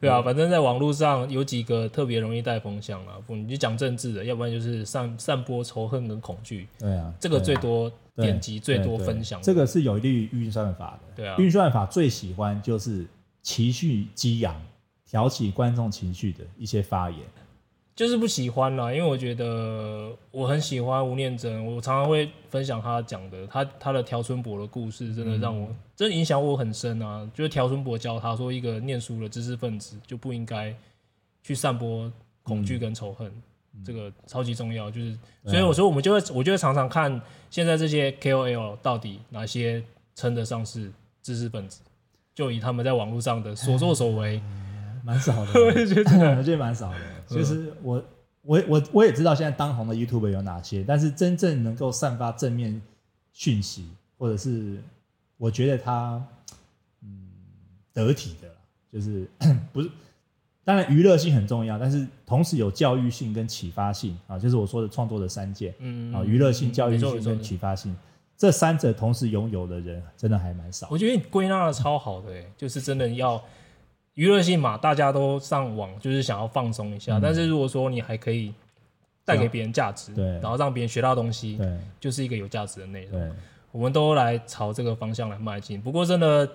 对啊，反正在网络上有几个特别容易带风向啊，不，你就讲政治的，要不然就是散散播仇恨跟恐惧。对啊，这个最多点击、最多分享。这个是有利于运算法的。对啊，运算法最喜欢就是情绪激昂、挑起观众情绪的一些发言。就是不喜欢啦，因为我觉得我很喜欢吴念真，我常常会分享他讲的，他他的条春博的故事，真的让我、嗯、真的影响我很深啊。就是条春博教他说，一个念书的知识分子就不应该去散播恐惧跟仇恨，嗯、这个超级重要。就是所以我说，我们就会我就会常常看现在这些 KOL 到底哪些称得上是知识分子，就以他们在网络上的所作所为。嗯蛮少的，我觉得 我觉得蛮少的。就是我我我我也知道现在当红的 YouTuber 有哪些，但是真正能够散发正面讯息，或者是我觉得他嗯得体的，就是 不是当然娱乐性很重要，但是同时有教育性跟启发性啊，就是我说的创作的三件，嗯啊，娱乐性、教育性跟启发性，这三者同时拥有的人真的还蛮少。我觉得你归纳的超好的，欸，就是真的要。娱乐性嘛，大家都上网就是想要放松一下。嗯、但是如果说你还可以带给别人价值，对，然后让别人学到东西，对，就是一个有价值的内容。对，我们都来朝这个方向来迈进。不过真的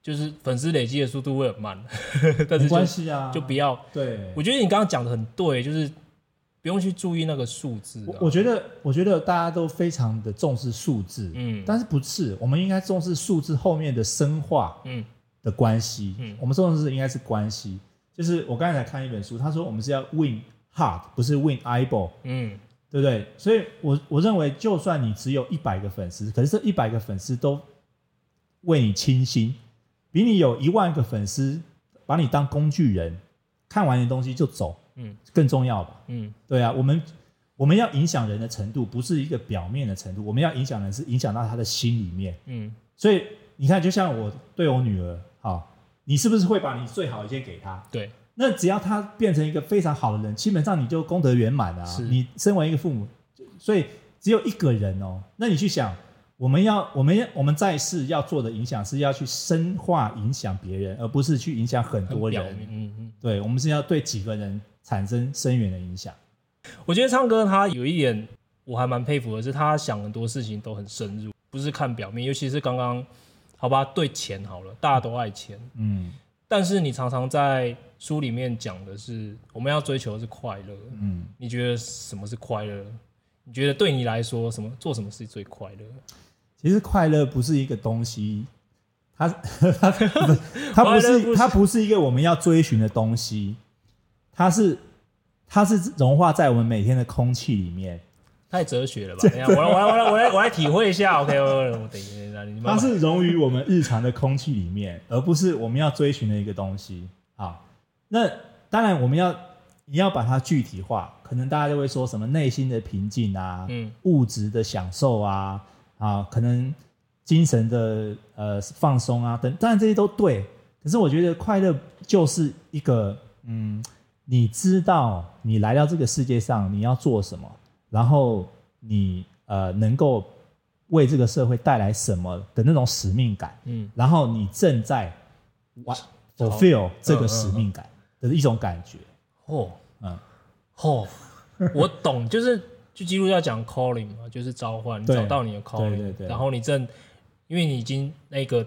就是粉丝累积的速度会很慢，但是没关系啊，就不要。对，我觉得你刚刚讲的很对，就是不用去注意那个数字。我我觉得，我觉得大家都非常的重视数字，嗯，但是不是？我们应该重视数字后面的深化，嗯。的关系，嗯，我们说的是应该是关系，就是我刚才看一本书，他说我们是要 win heart，不是 win eyeball，嗯，对不对？所以我我认为，就算你只有一百个粉丝，可是这一百个粉丝都为你倾心，比你有一万个粉丝把你当工具人，看完的东西就走，嗯，更重要吧？嗯，对啊，我们我们要影响人的程度，不是一个表面的程度，我们要影响人是影响到他的心里面，嗯，所以你看，就像我对我女儿。好，你是不是会把你最好的一些给他？对，那只要他变成一个非常好的人，基本上你就功德圆满啊。是你身为一个父母，所以只有一个人哦。那你去想，我们要，我们要，我们在世要做的影响是要去深化影响别人，而不是去影响很多人。嗯嗯，对，我们是要对几个人产生深远的影响。我觉得唱歌他有一点我还蛮佩服的是，他想很多事情都很深入，不是看表面，尤其是刚刚。好吧，对钱好了，大家都爱钱，嗯，但是你常常在书里面讲的是，我们要追求的是快乐，嗯，你觉得什么是快乐？你觉得对你来说，什么做什么是最快乐？其实快乐不是一个东西，它它 它不 是它不是一个我们要追寻的东西，它是它是融化在我们每天的空气里面。太哲学了吧？等一下，我来，我来，我来，我来，我来体会一下。OK，我等一下，你它是融于我们日常的空气里面，而不是我们要追寻的一个东西。好，那当然我们要你要把它具体化，可能大家就会说什么内心的平静啊，嗯，物质的享受啊，啊，可能精神的呃放松啊等，当然这些都对。可是我觉得快乐就是一个，嗯，你知道你来到这个世界上你要做什么。然后你呃能够为这个社会带来什么的那种使命感，嗯，然后你正在完 fulfill 这个使命感的一种感觉，哦，嗯，哦，我懂，就是就基督教讲 calling 嘛，就是召唤，你找到你的 calling，对对。对，然后你正因为你已经那个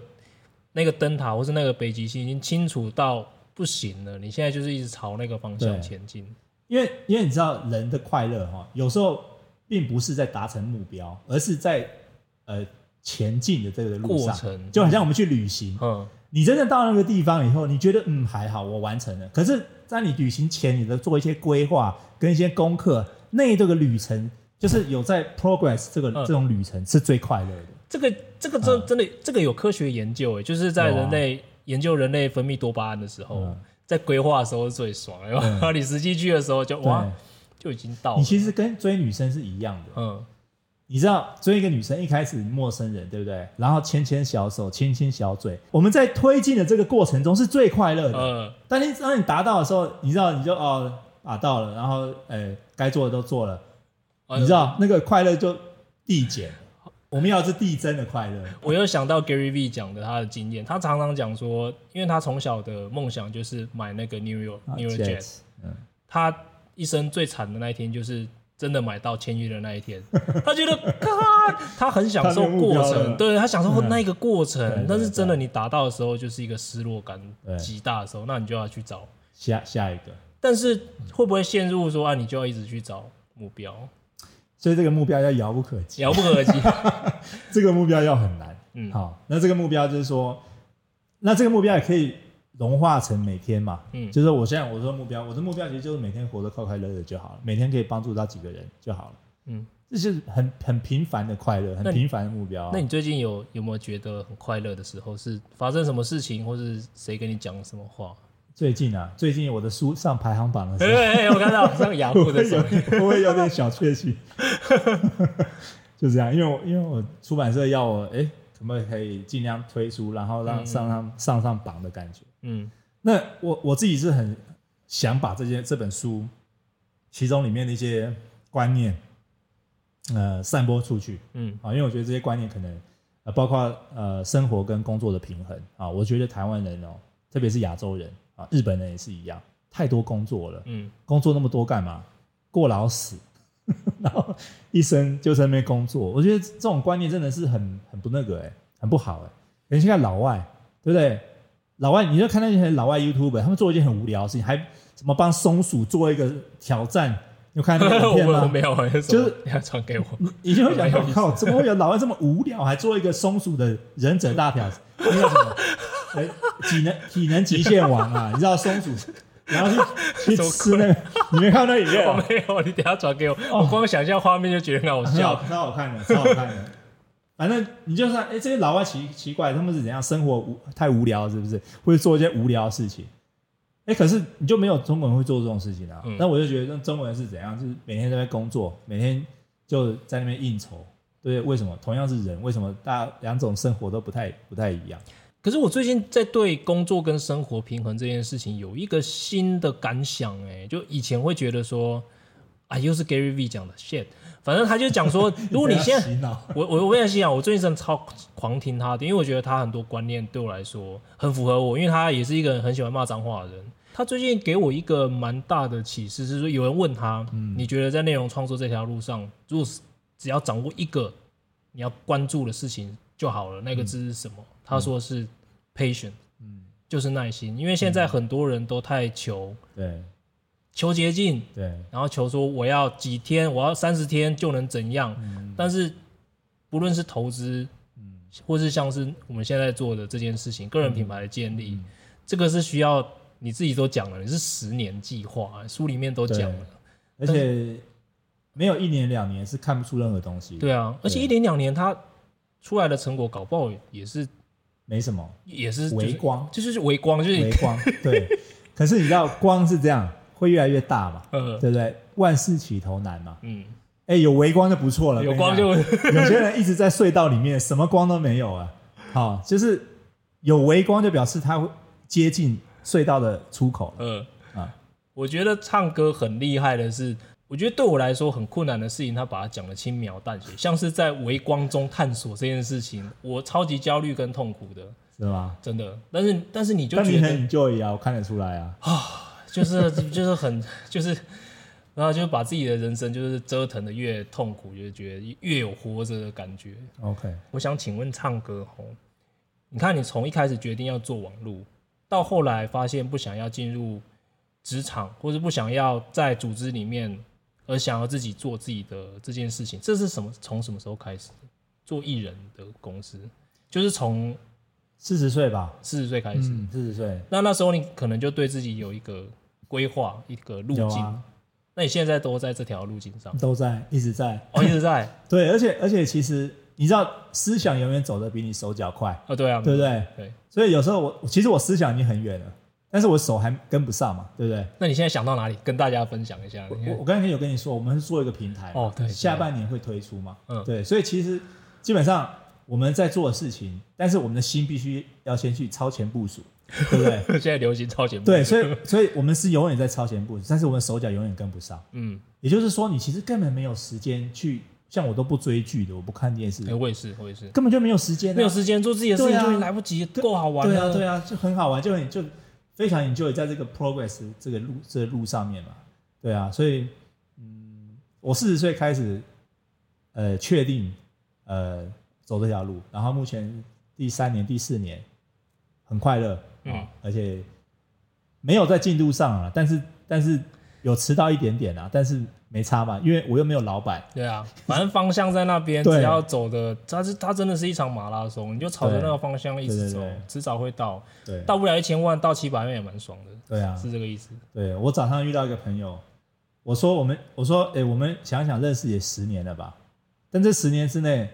那个灯塔或是那个北极星已经清楚到不行了，你现在就是一直朝那个方向前进。因为，因为你知道，人的快乐哈，有时候并不是在达成目标，而是在呃前进的这个路上，就好像我们去旅行，嗯，你真的到那个地方以后，你觉得嗯还好，我完成了。可是，在你旅行前，你的做一些规划跟一些功课，那这个旅程就是有在 progress 这个、嗯、这种旅程是最快乐的。这个这个真真的、嗯、这个有科学研究诶，就是在人类、啊、研究人类分泌多巴胺的时候。嗯在规划的时候是最爽，然后对你实际去的时候就哇，就已经到了。你其实跟追女生是一样的，嗯，你知道追一个女生一开始陌生人，对不对？然后牵牵小手，亲亲小嘴，我们在推进的这个过程中是最快乐的。嗯。但你当你达到的时候，你知道你就哦啊到了，然后诶该做的都做了，你知道那个快乐就递减。我们要是递增的快乐。我又想到 Gary V 讲的他的经验，他常常讲说，因为他从小的梦想就是买那个 New York New York Jets，嗯，他一生最惨的那一天就是。真的买到签约的那一天，他觉得，他很享受过程，对，他享受那个过程。但是真的，你达到的时候，就是一个失落感极大的时候，那你就要去找下下一个。但是会不会陷入说啊，你就要一直去找目标？所以这个目标要遥不可及，遥不可及。这个目标要很难。嗯，好，那这个目标就是说，那这个目标也可以。融化成每天嘛，嗯，就是我现在我说目标，我的目标其实就是每天活得快快乐乐就好了，每天可以帮助到几个人就好了，嗯，这是很很平凡的快乐，很平凡的目标啊。那你最近有有没有觉得很快乐的时候？是发生什么事情，或是谁跟你讲什么话？最近啊，最近我的书上排行榜的时候，哎哎，我看到上雅虎的 时候，我会有点小确幸，就这样，因为我因为我出版社要我，哎，可不可以尽量推出，然后让上上上上榜的感觉。嗯，那我我自己是很想把这些这本书其中里面的一些观念，呃，散播出去。嗯，啊，因为我觉得这些观念可能呃，包括呃，生活跟工作的平衡。啊，我觉得台湾人哦，特别是亚洲人啊，日本人也是一样，太多工作了。嗯，工作那么多干嘛？过劳死，然后一生就在那边工作。我觉得这种观念真的是很很不那个哎、欸，很不好哎、欸。你现在老外，对不对？老外，你就看那些老外 YouTuber，他们做一件很无聊的事情，还怎么帮松鼠做一个挑战？有看那个影片吗？我没有，就是你要传给我。你以前会想说，靠，怎么会有老外这么无聊，还做一个松鼠的忍者大挑战？那叫什么？哎，体能体能极限王啊！你知道松鼠，然后去去吃那个？你没看到那影片？我没有，你等下传给我。我光想象画面就觉得很好笑，超好看的，超好看的。反正你就算哎，这些老外奇奇怪，他们是怎样生活无太无聊，是不是会做一些无聊的事情？哎，可是你就没有中国人会做这种事情啊？那、嗯、我就觉得，那中国人是怎样？就是每天都在工作，每天就在那边应酬，对？为什么？同样是人，为什么大家两种生活都不太不太一样？可是我最近在对工作跟生活平衡这件事情有一个新的感想，哎，就以前会觉得说，啊，又是 Gary V 讲的 shit。反正他就讲说，如果你现在，我我我也心想，我最近真的超狂听他的，因为我觉得他很多观念对我来说很符合我，因为他也是一个很喜欢骂脏话的人。他最近给我一个蛮大的启示，是说有人问他，你觉得在内容创作这条路上，如果只要掌握一个你要关注的事情就好了，那个字是什么？他说是 patient，嗯，就是耐心，因为现在很多人都太求，对。求捷径，对，然后求说我要几天，我要三十天就能怎样？嗯、但是不论是投资，嗯，或是像是我们现在做的这件事情，个人品牌的建立，嗯、这个是需要你自己都讲了，你是十年计划，书里面都讲了，而且没有一年两年是看不出任何东西。对啊，而且一年两年它出来的成果搞不好也是没什么，也是、就是、微光，就是微光，就是微光。对，可是你知道光是这样。会越来越大嘛，嗯，对不对？万事起头难嘛，嗯，哎，有微光就不错了，有光就 有些人一直在隧道里面，什么光都没有啊，好，就是有微光就表示他会接近隧道的出口，嗯啊，我觉得唱歌很厉害的是，我觉得对我来说很困难的事情，他把它讲的轻描淡写，像是在微光中探索这件事情，我超级焦虑跟痛苦的，是吗？真的，但是但是你就觉得你很 enjoy 啊，我看得出来啊，啊。就是就是很就是，然后就把自己的人生就是折腾的越痛苦，就觉得越有活着的感觉。OK，我想请问唱歌吼，你看你从一开始决定要做网路，到后来发现不想要进入职场，或者不想要在组织里面，而想要自己做自己的这件事情，这是什么？从什么时候开始做艺人的公司？就是从。四十岁吧，四十岁开始。四十岁，那那时候你可能就对自己有一个规划，一个路径。啊、那你现在都在这条路径上？都在，一直在。哦，一直在。对，而且而且，其实你知道，思想永远走得比你手脚快。哦，对啊，对不对？对。所以有时候我其实我思想已经很远了，但是我手还跟不上嘛，对不对？那你现在想到哪里？跟大家分享一下。我我刚才有跟你说，我们是做一个平台哦，对，下半年会推出嘛，嗯，对，所以其实基本上我们在做的事情，但是我们的心必须要先去超前部署，对不对？现在流行超前部署，对，所以所以我们是永远在超前部署，但是我们手脚永远跟不上，嗯，也就是说，你其实根本没有时间去。像我都不追剧的，我不看电视。哎，我也是，我也是，根本就没有时间，没有时间做自己的事情，就来不及，够好玩。对啊，对啊，就很好玩，就很就非常 enjoy 在这个 progress 这个路这个路上面嘛。对啊，所以嗯，我四十岁开始，呃，确定呃走这条路，然后目前第三年、第四年很快乐，嗯，而且没有在进度上啊，但是但是有迟到一点点啊，但是。没差嘛，因为我又没有老板。对啊，反正方向在那边，只要走的，它是它真的是一场马拉松，你就朝着那个方向一直走，迟早会到。对，到不了一千万，到七百万也蛮爽的。对啊，是这个意思。对，我早上遇到一个朋友，我说我们，我说，哎，我们想想认识也十年了吧？但这十年之内，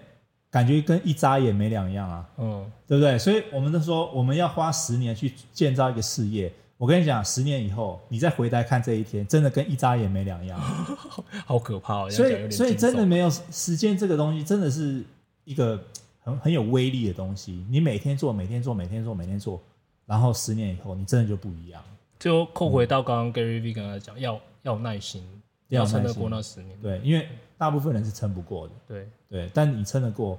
感觉跟一眨眼没两样啊。嗯，对不对？所以我们都说，我们要花十年去建造一个事业。我跟你讲，十年以后你再回来看这一天，真的跟一眨眼没两样，好可怕哦！所以，所以真的没有时间这个东西，真的是一个很很有威力的东西。你每天做，每天做，每天做，每天做，然后十年以后，你真的就不一样。就扣回到刚刚 Gary V 跟他讲，要要有耐心，要撑得过那十年。对，因为大部分人是撑不过的。对对，但你撑得过，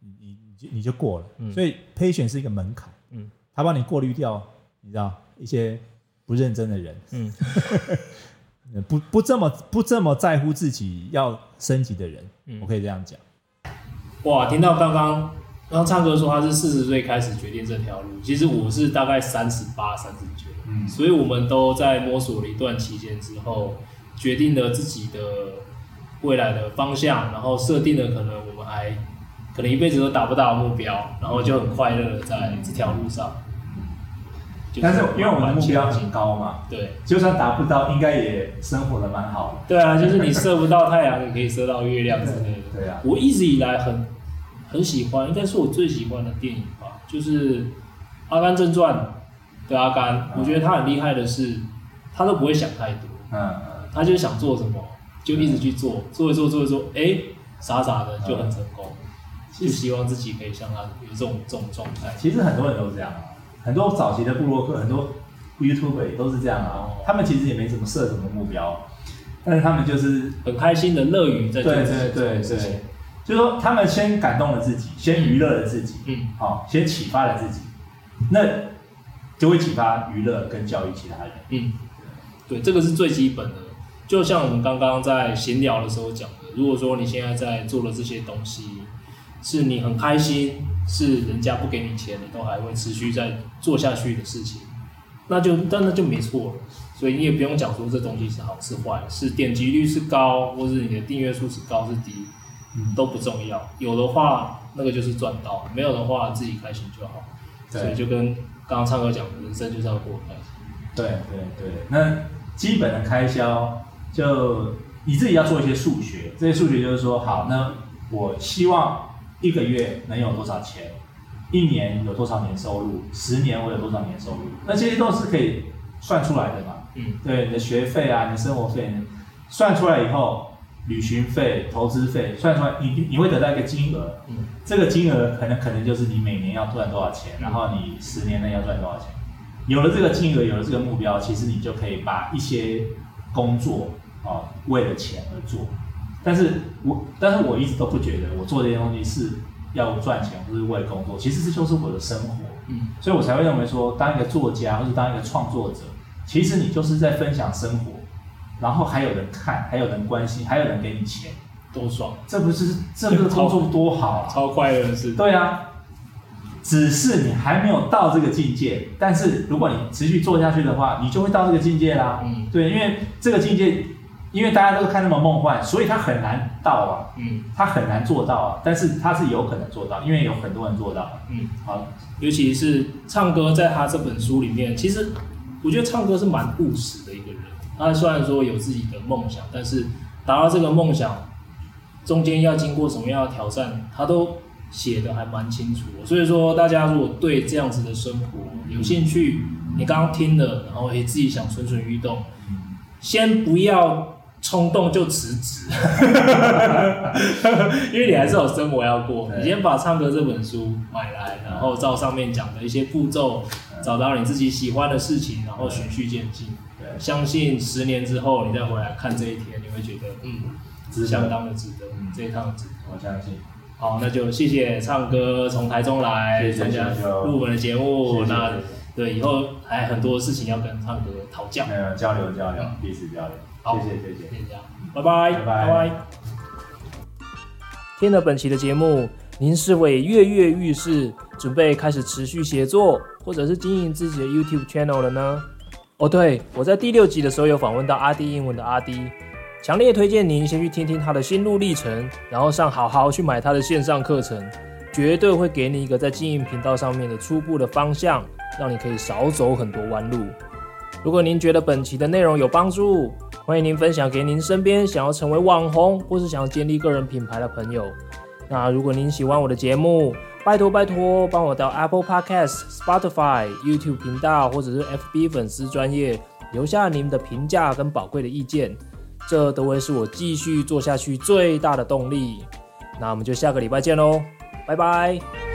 你你你就你就过了。嗯，所以 patience 是一个门槛。嗯，他帮你过滤掉，你知道。一些不认真的人，嗯，不不这么不这么在乎自己要升级的人，嗯，我可以这样讲。哇，听到刚刚刚刚唱歌说他是四十岁开始决定这条路，其实我是大概三十八、三十九，嗯，所以我们都在摸索了一段期间之后，决定了自己的未来的方向，然后设定了可能我们还可能一辈子都达不到的目标，然后就很快乐的在这条路上。但是因为我们的目标很高嘛，对，就算达不到，应该也生活的蛮好的。对啊，就是你射不到太阳，你可以射到月亮之类的。对啊，我一直以来很很喜欢，应该是我最喜欢的电影吧，就是《阿甘正传》的阿甘。我觉得他很厉害的是，他都不会想太多，嗯，他就想做什么就一直去做，做一做做一做，哎，傻傻的就很成功。就希望自己可以像他有这种这种状态。其实很多人都这样。很多早期的部落客，很多 YouTuber 也都是这样啊。他们其实也没怎么设什么目标，但是他们就是很开心的乐于在做。对对对对，就是说他们先感动了自己，先娱乐了自己，嗯，好，先启发了自己，那就会启发娱乐跟教育其他人。嗯，对，这个是最基本的。就像我们刚刚在闲聊的时候讲的，如果说你现在在做的这些东西，是你很开心。是人家不给你钱，你都还会持续在做下去的事情，那就但那就没错了。所以你也不用讲说这东西是好是坏，是点击率是高，或是你的订阅数是高是低，嗯，都不重要。有的话，那个就是赚到；没有的话，自己开心就好。所以就跟刚刚唱歌讲的，人生就是要过开心。对对对，那基本的开销就你自己要做一些数学，这些数学就是说，好，那我希望。一个月能有多少钱？一年有多少年收入？十年我有多少年收入？那这些都是可以算出来的嘛？嗯，对，你的学费啊，你的生活费，算出来以后，旅行费、投资费算出来，你你会得到一个金额。嗯，这个金额可能可能就是你每年要赚多少钱，然后你十年内要赚多少钱。有了这个金额，有了这个目标，其实你就可以把一些工作啊，为了钱而做。但是我，但是我一直都不觉得我做这些东西是要赚钱，或是为了工作。其实这就是我的生活，嗯，所以我才会认为说，当一个作家或是当一个创作者，其实你就是在分享生活，然后还有人看，还有人关心，还有人给你钱，多爽！这不是这个工作多好啊，超快乐的事。对啊，只是你还没有到这个境界，但是如果你持续做下去的话，你就会到这个境界啦。嗯，对，因为这个境界。因为大家都看那么梦幻，所以他很难到啊，嗯，他很难做到啊，但是他是有可能做到，因为有很多人做到，嗯，好，尤其是唱歌，在他这本书里面，其实我觉得唱歌是蛮务实的一个人。他虽然说有自己的梦想，但是达到这个梦想中间要经过什么样的挑战，他都写得还蛮清楚的。所以说，大家如果对这样子的生活有兴趣，你刚刚听了，然后也自己想蠢蠢欲动，先不要冲动就辞职，因为你还是有生活要过。你先把唱歌这本书买来，然后照上面讲的一些步骤，找到你自己喜欢的事情，然后循序渐进。相信十年之后你再回来看这一天，你会觉得嗯，是相当的值得。嗯，这一趟值得，我相信。好，那就谢谢唱歌从台中来参加录我们的节目。谢谢，那对以后还很多事情要跟唱歌讨教，嗯，交流交流，彼此交流。好，谢谢谢谢，谢谢，拜拜拜拜。听了本期的节目，您是否跃跃欲试，准备开始持续写作，或者是经营自己的 YouTube channel 了呢？哦，对，我在第六集的时候有访问到阿迪英文的阿迪。强烈推荐您先去听听他的心路历程，然后上好好去买他的线上课程，绝对会给你一个在经营频道上面的初步的方向，让你可以少走很多弯路。如果您觉得本期的内容有帮助，欢迎您分享给您身边想要成为网红或是想要建立个人品牌的朋友。那如果您喜欢我的节目，拜托拜托帮我到 Apple Podcast、Spotify、YouTube 频道或者是 FB 粉丝专业留下您的评价跟宝贵的意见。这都会是我继续做下去最大的动力。那我们就下个礼拜见喽，拜拜。